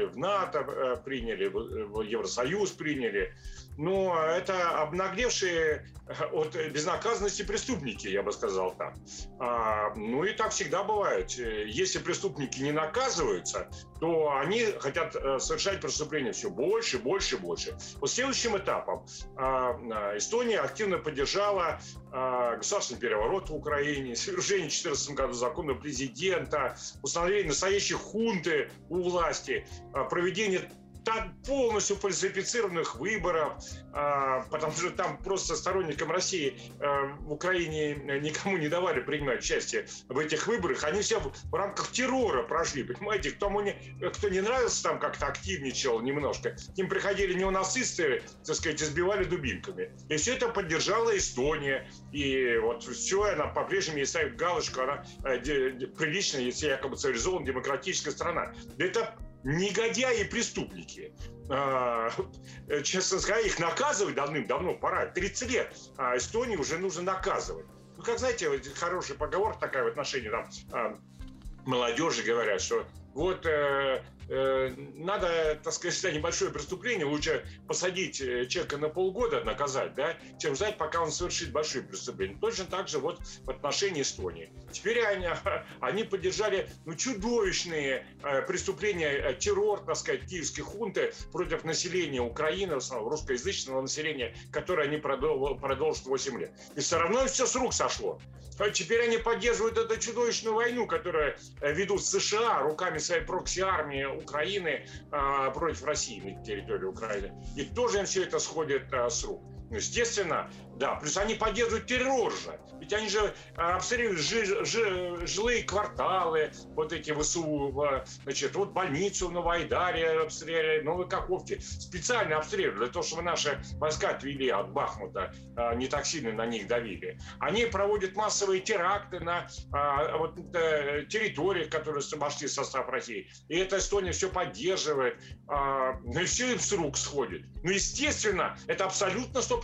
в НАТО а, приняли, в Евросоюз приняли но это обнаглевшие э, от безнаказанности преступники, я бы сказал так. А, ну и так всегда бывает. Если преступники не наказываются, то они хотят э, совершать преступления все больше, больше, больше. Вот следующим этапом а, Эстония активно поддержала а, государственный переворот в Украине, свержение в 2014 году закона президента, установление настоящей хунты у власти, а, проведение там полностью фальсифицированных выборов, а, потому что там просто сторонникам России а, в Украине никому не давали принимать участие в этих выборах. Они все в рамках террора прошли, понимаете? Кто, не, кто не нравился там, как-то активничал немножко, к ним приходили неонацисты, так сказать, избивали дубинками. И все это поддержала Эстония. И вот все, она по-прежнему ей ставит галочку, она э, приличная, если якобы цивилизованная демократическая страна. Это негодяи и преступники. А, честно сказать, их наказывать давным-давно пора. 30 лет. А Эстонии уже нужно наказывать. Ну, как знаете, хороший поговор такая в отношении там, а, молодежи говорят, что вот э, э, надо, так сказать, за небольшое преступление лучше посадить э, человека на полгода, наказать, да, чем ждать, пока он совершит большое преступление. Точно так же вот в отношении Эстонии. Теперь они, они поддержали ну, чудовищные э, преступления, э, террор, так сказать, киевской хунты против населения Украины, в основном русскоязычного населения, которое они продол- продолжат 8 лет. И все равно все с рук сошло. А теперь они поддерживают эту чудовищную войну, которую э, ведут США руками своей прокси-армии Украины э, против России на территории Украины. И тоже им все это сходит э, с рук. Ну, естественно, да. Плюс они поддерживают террор же. Ведь они же а, обстреливают жи, жи, жилые кварталы, вот эти ВСУ, значит, вот больницу в обстреливали, Новой Каховке. Специально обстреливали для того, чтобы наши войска отвели от Бахмута, а, не так сильно на них давили. Они проводят массовые теракты на а, вот, э, территориях, которые вошли в состав России. И эта Эстония все поддерживает. Ну и все им с рук сходит. Ну, естественно, это абсолютно 100%,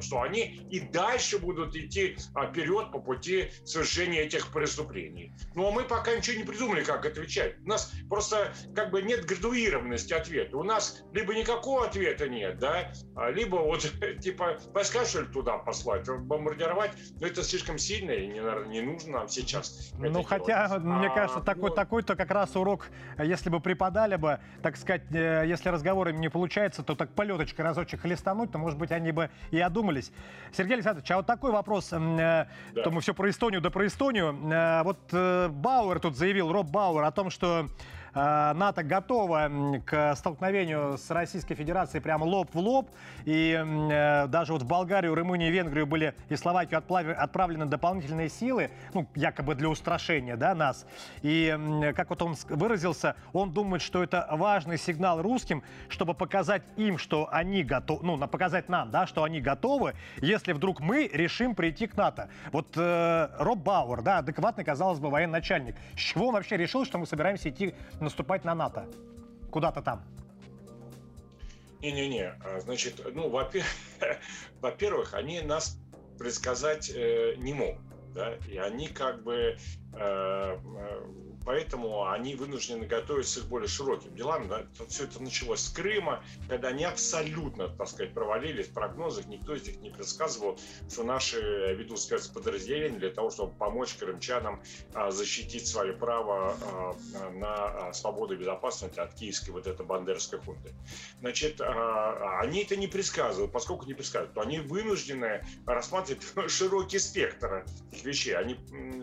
что они и дальше будут идти а, вперед по пути совершения этих преступлений. Ну а мы пока ничего не придумали, как отвечать. У нас просто как бы нет градуированности ответа. У нас либо никакого ответа нет, да, а, либо вот типа войска что ли туда послать, бомбардировать, но это слишком сильно и не, не нужно нам сейчас. Ну хотя, делать. мне а, кажется, такой, ну... такой-то как раз урок, если бы преподали бы, так сказать, э, если разговорами не получается, то так полеточкой разочек хлестануть, то, может быть, они бы и одумались. Сергей Александрович, а вот такой вопрос. Э, да. То мы все про Эстонию да про Эстонию. Э, вот э, Бауэр тут заявил, Роб Бауэр, о том, что НАТО готова к столкновению с Российской Федерацией прямо лоб в лоб. И э, даже вот в Болгарию, Румынию Венгрию были и Словакию отправлены дополнительные силы, ну, якобы для устрашения да, нас. И как вот он выразился, он думает, что это важный сигнал русским, чтобы показать им, что они готовы, ну, показать нам, да, что они готовы, если вдруг мы решим прийти к НАТО. Вот э, Роб Бауэр, да, адекватный, казалось бы, военачальник. С чего он вообще решил, что мы собираемся идти наступать на НАТО? Куда-то там. Не-не-не, а, значит, ну, во-первых, они нас предсказать э, не могут, да, и они как бы э, э поэтому они вынуждены готовиться к более широким делам. Да? Все это началось с Крыма, когда они абсолютно, так сказать, провалились в прогнозах. Никто из них не предсказывал, что наши ведут спецподразделения для того, чтобы помочь крымчанам а, защитить свое право а, на а, свободу и безопасность от киевской вот этой бандерской хунты. Значит, они это не предсказывают. Поскольку не предсказывают, то они вынуждены рассматривать широкий спектр этих вещей. Они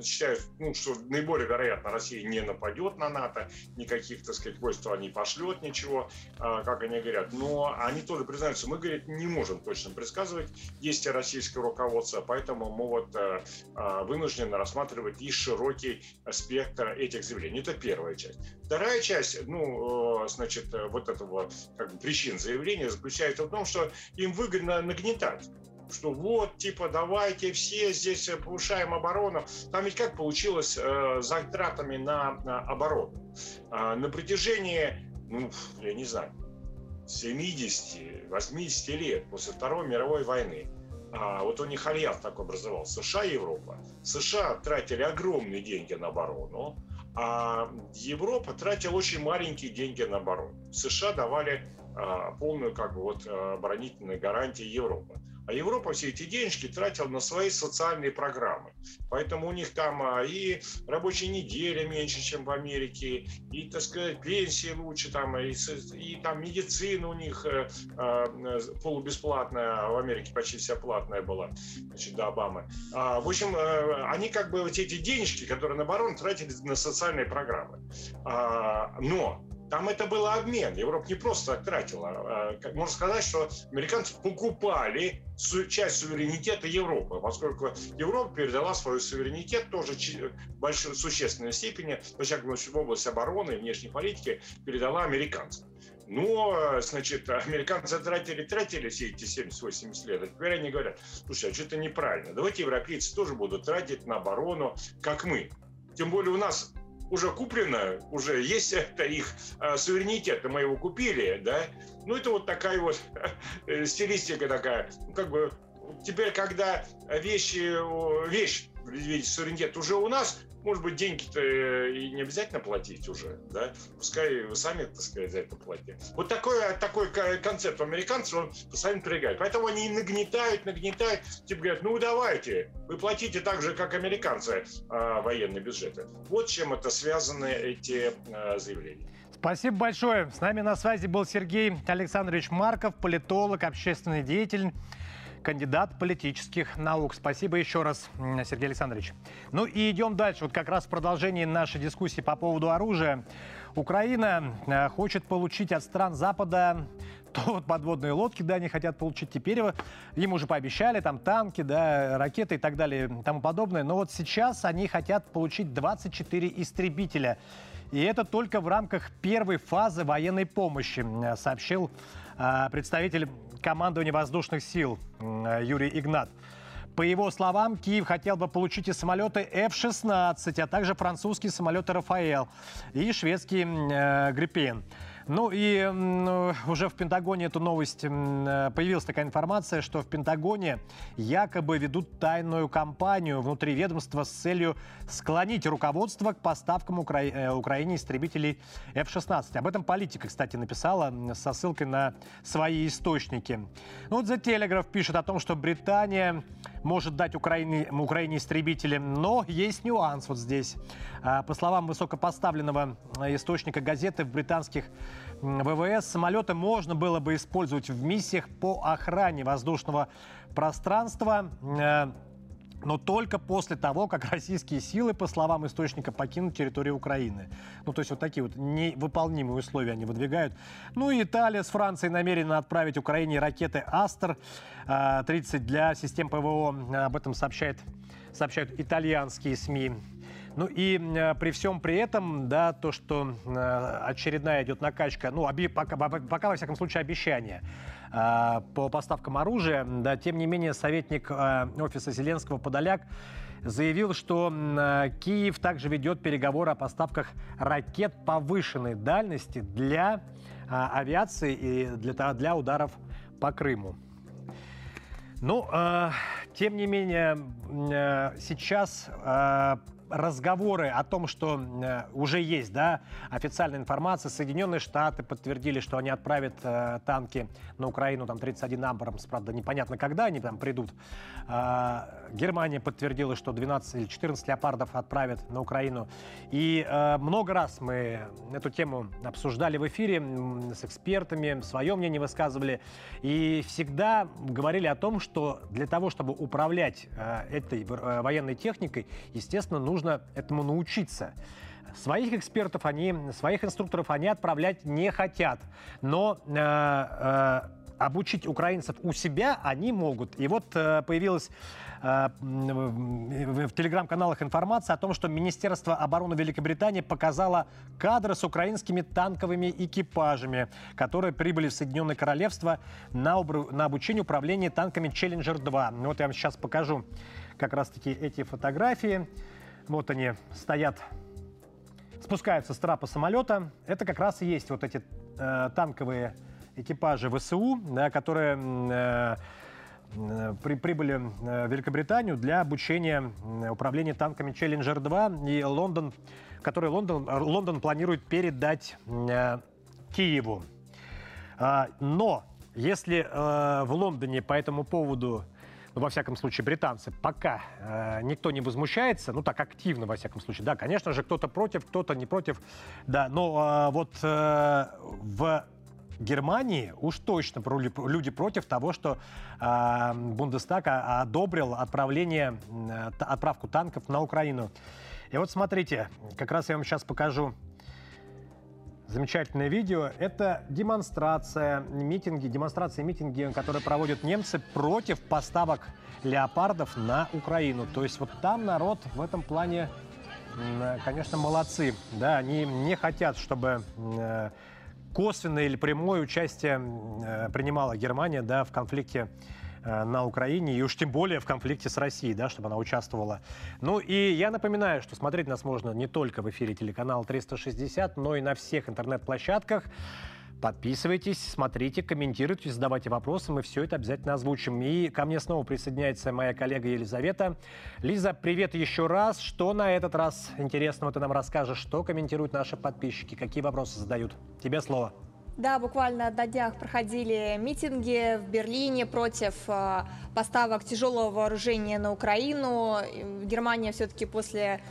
считают, ну, что наиболее вероятно Россия не нападет на НАТО, никаких, так сказать, войск не пошлет, ничего, а, как они говорят. Но они тоже признаются, мы, говорят, не можем точно предсказывать действия российского руководства, поэтому мы вот э, а, вынуждены рассматривать и широкий спектр этих заявлений. Это первая часть. Вторая часть, ну, э, значит, вот этого как бы, причин заявления заключается в том, что им выгодно нагнетать что вот, типа, давайте все здесь повышаем оборону. Там ведь как получилось э, затратами на, на оборону? Э, на протяжении, ну, я не знаю, 70-80 лет после Второй мировой войны, а, вот у них альянс такой образовался, США и Европа. США тратили огромные деньги на оборону, а Европа тратила очень маленькие деньги на оборону. США давали а, полную как бы вот оборонительные гарантии Европы. А Европа все эти денежки тратила на свои социальные программы. Поэтому у них там а, и рабочая неделя меньше, чем в Америке, и, так сказать, пенсии лучше, там, и, и там медицина у них э, э, полубесплатная, а в Америке почти вся платная была, значит, до Обамы. А, в общем, э, они как бы вот эти денежки, которые на оборону тратили на социальные программы. А, но там это был обмен. Европа не просто так тратила. А, можно сказать, что американцы покупали часть суверенитета Европы, поскольку Европа передала свой суверенитет тоже в большой, существенной степени, во всяком в области обороны и внешней политики, передала американцам. Но, значит, американцы тратили, тратили все эти 70-80 лет. А теперь они говорят, слушай, а что-то неправильно. Давайте европейцы тоже будут тратить на оборону, как мы. Тем более у нас уже куплено, уже есть это их э, суверенитет, мы его купили, да. Ну, это вот такая вот э, стилистика такая. Ну, как бы теперь, когда вещи, вещь, суверенитет уже у нас, может быть, деньги-то э, и не обязательно платить уже, да? Пускай вы сами, так сказать, за это платите. Вот такой, такой концепт американцев, он постоянно напрягает. Поэтому они нагнетают, нагнетают, типа говорят, ну давайте, вы платите так же, как американцы, а, военные бюджеты. Вот чем это связаны эти а, заявления. Спасибо большое. С нами на связи был Сергей Александрович Марков, политолог, общественный деятель кандидат политических наук. Спасибо еще раз, Сергей Александрович. Ну и идем дальше. Вот как раз в продолжении нашей дискуссии по поводу оружия. Украина э, хочет получить от стран Запада то вот подводные лодки, да, они хотят получить. Теперь им уже пообещали там танки, да, ракеты и так далее и тому подобное. Но вот сейчас они хотят получить 24 истребителя. И это только в рамках первой фазы военной помощи, сообщил представитель командования воздушных сил Юрий Игнат. По его словам, Киев хотел бы получить и самолеты F-16, а также французские самолеты «Рафаэл» и шведский э, «Гриппен». Ну и уже в Пентагоне эту новость, появилась такая информация, что в Пентагоне якобы ведут тайную кампанию внутри ведомства с целью склонить руководство к поставкам Укра... Э, Украине истребителей F-16. Об этом политика, кстати, написала со ссылкой на свои источники. Ну, вот The Telegraph пишет о том, что Британия может дать Украине, Украине истребители, но есть нюанс вот здесь. А, по словам высокопоставленного источника газеты в британских ВВС самолеты можно было бы использовать в миссиях по охране воздушного пространства э, но только после того, как российские силы, по словам источника, покинут территорию Украины. Ну, то есть вот такие вот невыполнимые условия они выдвигают. Ну и Италия с Францией намерена отправить Украине ракеты «Астер-30» для систем ПВО. Об этом сообщает, сообщают итальянские СМИ. Ну и э, при всем при этом, да, то, что э, очередная идет накачка, ну, оби, пока, пока, во всяком случае, обещание по поставкам оружия, да, тем не менее, советник э, офиса Зеленского Подоляк заявил, что э, Киев также ведет переговоры о поставках ракет повышенной дальности для авиации и для, для ударов по Крыму. Ну, э, тем не менее, э, сейчас э, разговоры о том, что э, уже есть да, официальная информация, Соединенные Штаты подтвердили, что они отправят э, танки на Украину, там 31 Абрамс, правда, непонятно, когда они там придут. Э, Германия подтвердила, что 12 или 14 леопардов отправят на Украину. И э, много раз мы эту тему обсуждали в эфире с экспертами, свое мнение высказывали. И всегда говорили о том, что для того, чтобы управлять этой военной техникой, естественно, нужно нужно этому научиться. Своих экспертов они, своих инструкторов они отправлять не хотят. Но э, э, обучить украинцев у себя они могут. И вот э, появилась э, в, телеграм-каналах информация о том, что Министерство обороны Великобритании показало кадры с украинскими танковыми экипажами, которые прибыли в Соединенное Королевство на, на обучение управления танками Challenger-2. Вот я вам сейчас покажу как раз-таки эти фотографии. Вот они стоят, спускаются с трапа самолета. Это как раз и есть вот эти э, танковые экипажи ВСУ, да, которые э, при, прибыли э, в Великобританию для обучения управления танками Challenger 2 и Лондон, который Лондон, Лондон планирует передать э, Киеву. Э, но если э, в Лондоне по этому поводу ну, во всяком случае, британцы, пока э, никто не возмущается, ну, так активно, во всяком случае, да, конечно же, кто-то против, кто-то не против, да, но э, вот э, в Германии уж точно люди против того, что э, Бундестаг одобрил отправление, э, отправку танков на Украину. И вот смотрите, как раз я вам сейчас покажу замечательное видео. Это демонстрация, митинги, демонстрации митинги, которые проводят немцы против поставок леопардов на Украину. То есть вот там народ в этом плане, конечно, молодцы. Да, они не хотят, чтобы э, косвенное или прямое участие э, принимала Германия да, в конфликте на Украине, и уж тем более в конфликте с Россией, да, чтобы она участвовала. Ну и я напоминаю, что смотреть нас можно не только в эфире телеканала 360, но и на всех интернет-площадках. Подписывайтесь, смотрите, комментируйте, задавайте вопросы, мы все это обязательно озвучим. И ко мне снова присоединяется моя коллега Елизавета. Лиза, привет еще раз. Что на этот раз интересного ты нам расскажешь? Что комментируют наши подписчики? Какие вопросы задают? Тебе слово. Да, буквально на днях проходили митинги в Берлине против э, поставок тяжелого вооружения на Украину. Германия все-таки после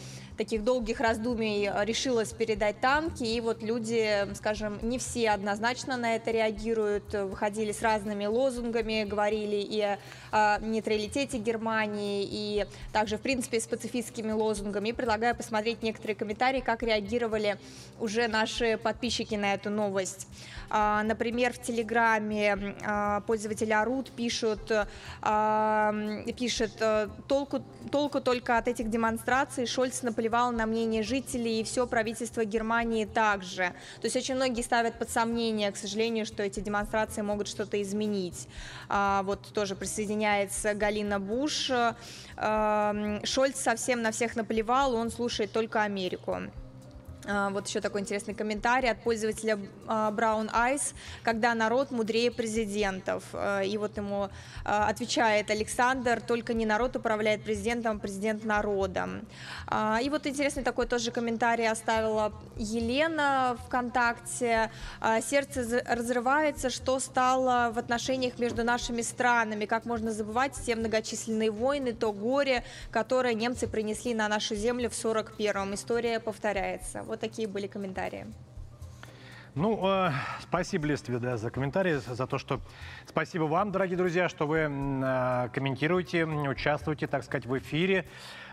таких долгих раздумий э, решилась передать танки, и вот люди, скажем, не все однозначно на это реагируют, выходили с разными лозунгами, говорили и о нейтралитете Германии, и также, в принципе, с пацифистскими лозунгами. И предлагаю посмотреть некоторые комментарии, как реагировали уже наши подписчики на эту новость. А, например, в Телеграме а, пользователи орут, пишут, а, пишет, э, толку, толку только от этих демонстраций, Шольц наплевал наплевал на мнение жителей, и все правительство Германии также. То есть очень многие ставят под сомнение, к сожалению, что эти демонстрации могут что-то изменить. А, вот тоже присоединяется Галина Буш. А, Шольц совсем на всех наплевал, он слушает только Америку. А, вот еще такой интересный комментарий от пользователя а, Brown Eyes, когда народ мудрее президентов. А, и вот ему отвечает Александр, только не народ управляет президентом, а президент народом. И вот интересный такой тоже комментарий оставила Елена ВКонтакте. Сердце разрывается, что стало в отношениях между нашими странами, как можно забывать те многочисленные войны, то горе, которое немцы принесли на нашу землю в 41-м. История повторяется. Вот такие были комментарии. Ну, э, спасибо, Листве, да, за комментарии, за то, что... Спасибо вам, дорогие друзья, что вы э, комментируете, участвуете, так сказать, в эфире.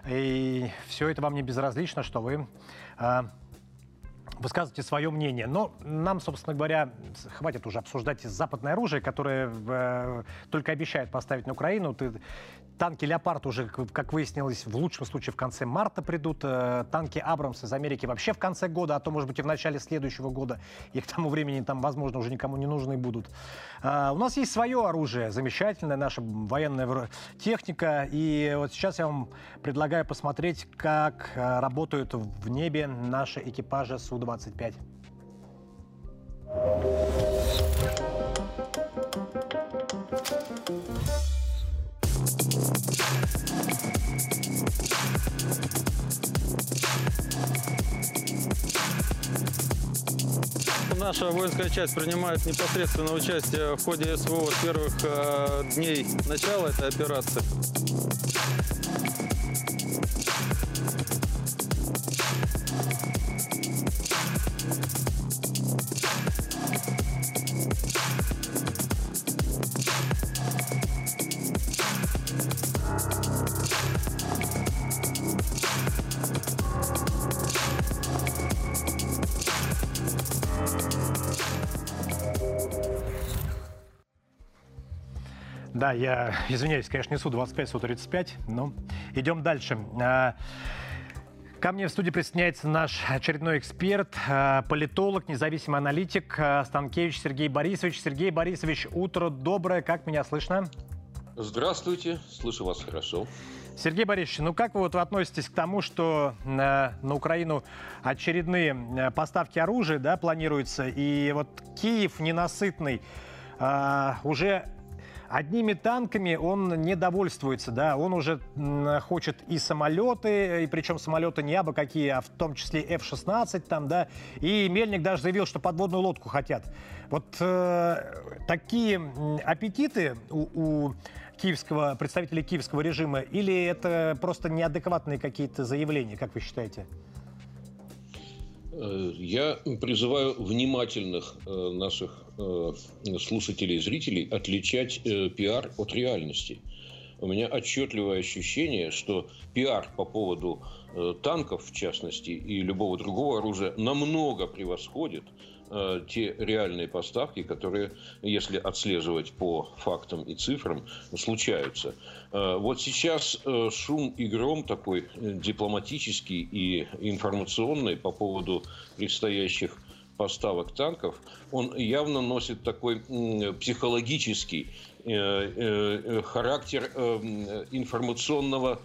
И все это вам не безразлично, что вы э, высказывайте свое мнение. Но нам, собственно говоря, хватит уже обсуждать западное оружие, которое э, только обещает поставить на Украину. Ты, танки «Леопард» уже, как выяснилось, в лучшем случае в конце марта придут. Э, танки «Абрамс» из Америки вообще в конце года, а то, может быть, и в начале следующего года. И к тому времени там, возможно, уже никому не нужны будут. Э, у нас есть свое оружие, замечательное, наша военная техника. И вот сейчас я вам предлагаю посмотреть, как э, работают в небе наши экипажи Су-25. Наша воинская часть принимает непосредственное участие в ходе СВО с первых э, дней начала этой операции. Да, я извиняюсь, конечно, несу 25 135 но идем дальше. Ко мне в студии присоединяется наш очередной эксперт, а, политолог, независимый аналитик а, Станкевич Сергей Борисович. Сергей Борисович, утро доброе, как меня слышно? Здравствуйте, слышу вас хорошо. Сергей Борисович, ну как вы вот относитесь к тому, что на, на Украину очередные поставки оружия да, планируются, и вот Киев ненасытный а, уже Одними танками он не довольствуется, да, он уже хочет и самолеты, и причем самолеты не абы какие, а в том числе F-16 там, да, и Мельник даже заявил, что подводную лодку хотят. Вот э, такие аппетиты у, у киевского, представителей киевского режима, или это просто неадекватные какие-то заявления, как вы считаете? Э, я призываю внимательных э, наших э, слушателей и зрителей отличать пиар от реальности. У меня отчетливое ощущение, что пиар по поводу танков, в частности, и любого другого оружия намного превосходит Э, те реальные поставки, которые, если отслеживать по фактам и цифрам, случаются. Э, вот сейчас э, шум и гром такой дипломатический и информационный по поводу предстоящих поставок танков, он явно носит такой психологический характер информационного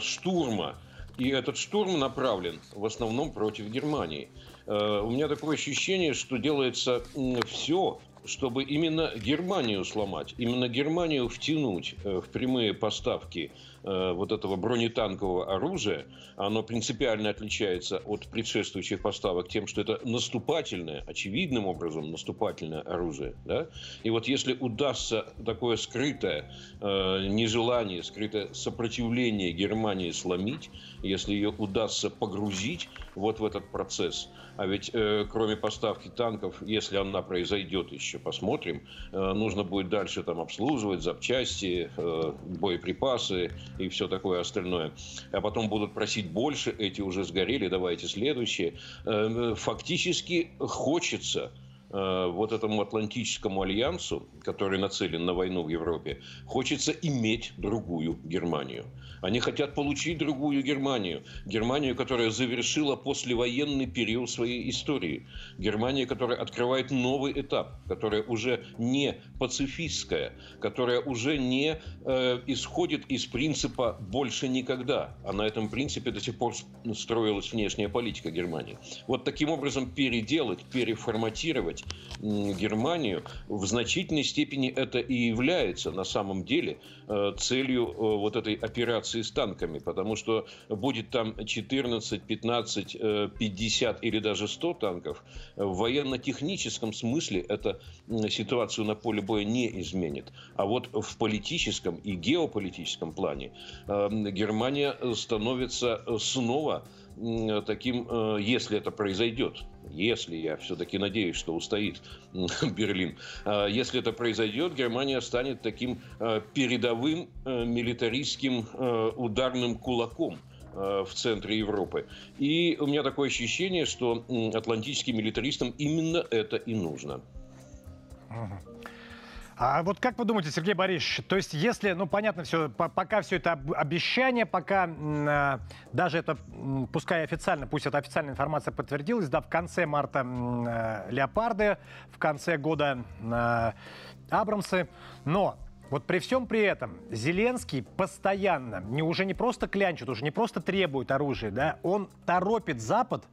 штурма. И этот штурм направлен в основном против Германии. Э, у меня такое ощущение, что делается все, чтобы именно Германию сломать, именно Германию втянуть э, в прямые поставки вот этого бронетанкового оружия, оно принципиально отличается от предшествующих поставок тем, что это наступательное, очевидным образом наступательное оружие. Да? И вот если удастся такое скрытое э, нежелание, скрытое сопротивление Германии сломить, если ее удастся погрузить вот в этот процесс, а ведь э, кроме поставки танков, если она произойдет еще, посмотрим, э, нужно будет дальше там обслуживать запчасти, э, боеприпасы, и все такое остальное, а потом будут просить больше, эти уже сгорели, давайте следующие. Эм, фактически хочется вот этому Атлантическому альянсу, который нацелен на войну в Европе, хочется иметь другую Германию. Они хотят получить другую Германию. Германию, которая завершила послевоенный период своей истории. Германия, которая открывает новый этап, которая уже не пацифистская, которая уже не э, исходит из принципа «больше никогда». А на этом принципе до сих пор строилась внешняя политика Германии. Вот таким образом переделать, переформатировать поддерживать Германию, в значительной степени это и является на самом деле э, целью э, вот этой операции с танками, потому что будет там 14, 15, 50 или даже 100 танков, в военно-техническом смысле это ситуацию на поле боя не изменит. А вот в политическом и геополитическом плане э, Германия становится снова таким, если это произойдет, если я все-таки надеюсь, что устоит Берлин, а, если это произойдет, Германия станет таким а, передовым а, милитаристским ударным кулаком в центре Европы. И у меня такое ощущение, что атлантическим милитаристам именно это и нужно. А вот как вы думаете, Сергей Борисович, то есть если, ну понятно все, пока все это обещание, пока э, даже это, пускай официально, пусть эта официальная информация подтвердилась, да, в конце марта э, Леопарды, в конце года э, Абрамсы, но вот при всем при этом Зеленский постоянно, не, уже не просто клянчит, уже не просто требует оружия, да, он торопит Запад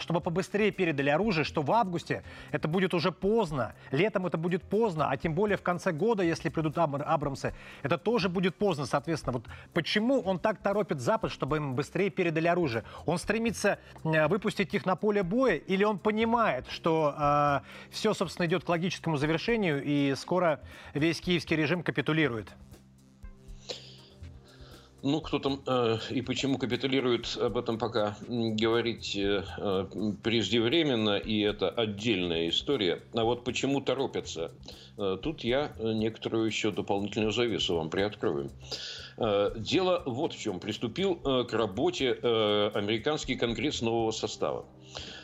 чтобы побыстрее передали оружие, что в августе это будет уже поздно, летом это будет поздно, а тем более в конце года, если придут Абрамсы, это тоже будет поздно, соответственно. Вот почему он так торопит Запад, чтобы им быстрее передали оружие? Он стремится выпустить их на поле боя или он понимает, что э, а, все, собственно, идет к логическому завершению и скоро весь киевский режим капитулирует? Ну, кто там э, и почему капитулирует, об этом пока говорить э, э, преждевременно, и это отдельная история. А вот почему торопятся, э, тут я некоторую еще дополнительную завесу вам приоткрою. Э, дело вот в чем. Приступил э, к работе э, американский конгресс нового состава.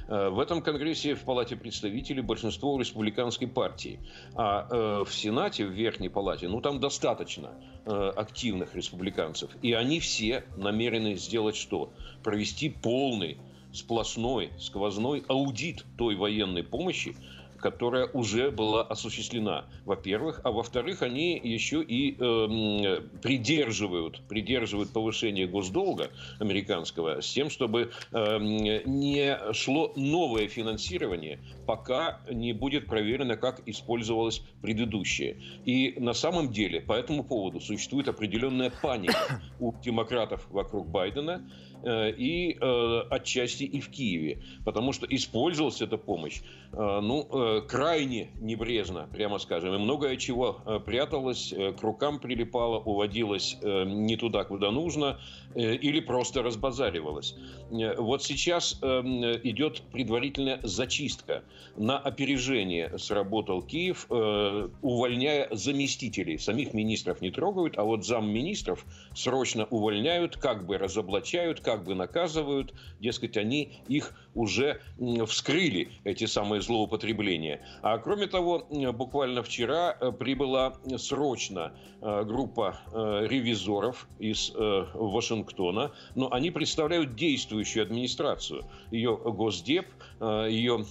Э, в этом Конгрессе в Палате представителей большинство республиканской партии. А э, в Сенате, в Верхней Палате, ну там достаточно э, активных республиканцев. И они все намерены сделать что? Провести полный сплошной сквозной аудит той военной помощи, которая уже была осуществлена, во-первых. А во-вторых, они еще и э, придерживают, придерживают повышение госдолга американского с тем, чтобы э, не шло новое финансирование, пока не будет проверено, как использовалось предыдущее. И на самом деле по этому поводу существует определенная паника у демократов вокруг Байдена – и э, отчасти и в Киеве, потому что использовалась эта помощь э, ну, крайне небрежно, прямо скажем, и многое чего пряталось, к рукам прилипало, уводилось не туда, куда нужно, или просто разбазаривалось. Вот сейчас идет предварительная зачистка. На опережение сработал Киев, увольняя заместителей. Самих министров не трогают, а вот замминистров срочно увольняют, как бы разоблачают, как бы наказывают, дескать, они их уже вскрыли, эти самые злоупотребления. А кроме того, буквально вчера э, прибыла срочно э, группа э, ревизоров из Вашингтона, но они представляют действующую администрацию, ее Госдеп, ее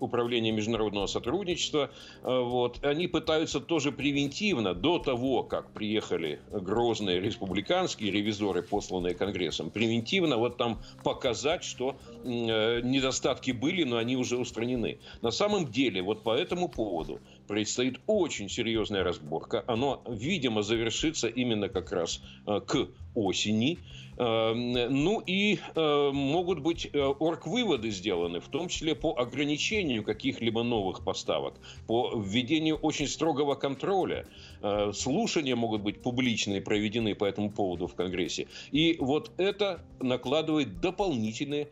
Управление международного сотрудничества. Вот. Они пытаются тоже превентивно, до того, как приехали грозные республиканские ревизоры, посланные Конгрессом, превентивно вот там показать, что э, недостатки были, но они уже устранены. На самом деле, вот по этому поводу предстоит очень серьезная разборка. Оно, видимо, завершится именно как раз э, к осени. Э, ну и э, могут быть э, орг-выводы сделаны, в том числе по ограничению каких-либо новых поставок, по введению очень строгого контроля. Слушания могут быть публичные, проведены по этому поводу в Конгрессе. И вот это накладывает дополнительные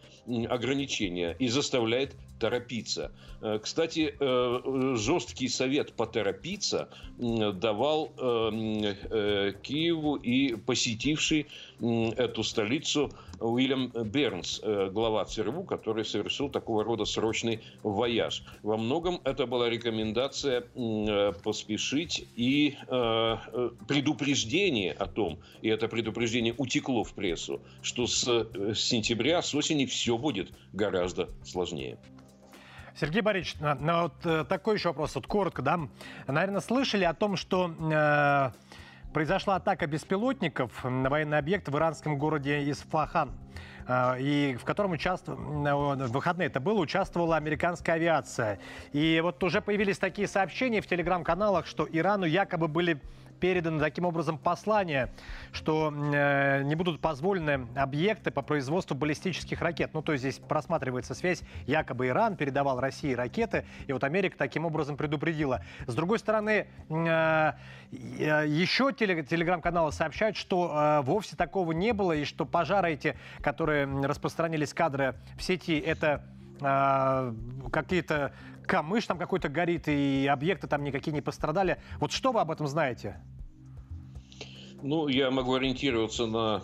ограничения и заставляет торопиться. Э, кстати, э, жесткий совет поторопиться давал э, Киеву и посетивший эту столицу Уильям Бернс, глава ЦРУ, который совершил такого рода срочный вояж. Во многом это была рекомендация поспешить и предупреждение о том, и это предупреждение утекло в прессу, что с сентября, с осени все будет гораздо сложнее. Сергей Борисович, на, на вот э, такой еще вопрос, вот коротко, да. Наверное, слышали о том, что э, произошла атака беспилотников на военный объект в иранском городе Исфахан, э, и в котором участвовала, в выходные это было, участвовала американская авиация. И вот уже появились такие сообщения в телеграм-каналах, что Ирану якобы были передано таким образом послание, что э, не будут позволены объекты по производству баллистических ракет. Ну, то есть здесь просматривается связь, якобы Иран передавал России ракеты, и вот Америка таким образом предупредила. С другой стороны, э, еще телеграм-каналы сообщают, что э, вовсе такого не было, и что пожары эти, которые распространились кадры в сети, это э, какие-то камыш там какой-то горит, и объекты там никакие не пострадали. Вот что вы об этом знаете? Ну, я могу ориентироваться на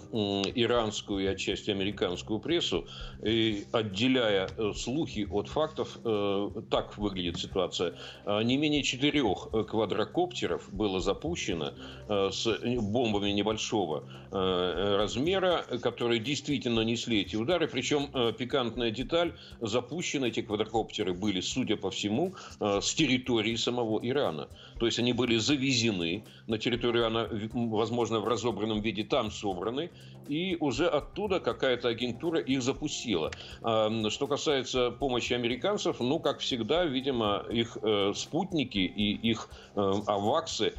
иранскую и отчасти американскую прессу, и отделяя э, слухи от фактов, э, так выглядит ситуация. А, не менее четырех квадрокоптеров было запущено э, с бомбами небольшого размера, которые действительно несли эти удары. Причем пикантная деталь, запущены эти квадрокоптеры были, судя по всему, с территории самого Ирана. То есть они были завезены на территорию Ирана, возможно, в разобранном виде там собраны, и уже оттуда какая-то агентура их запустила. Что касается помощи американцев, ну, как всегда, видимо, их э, спутники и их э, аваксы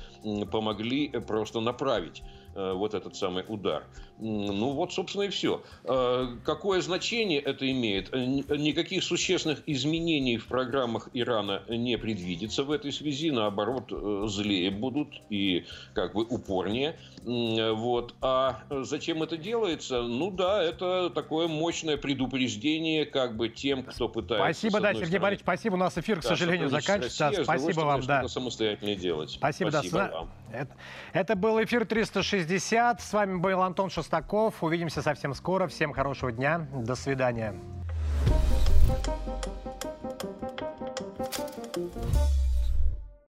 помогли просто направить Э, вот этот самый удар. Ну вот, собственно, и все. Э, какое значение это имеет? Э, никаких существенных изменений в программах Ирана не предвидится в этой связи. Наоборот, злее будут и как бы упорнее. Вот. А зачем это делается? Ну да, это такое мощное предупреждение как бы тем, кто пытается... Спасибо, да, Сергей Борисович, спасибо. У нас эфир, к да, сожалению, заканчивается. Россией, спасибо вам, да. самостоятельно делать. Спасибо, спасибо да. вам. Это, это был эфир 360. С вами был Антон Шестаков. Увидимся совсем скоро. Всем хорошего дня. До свидания.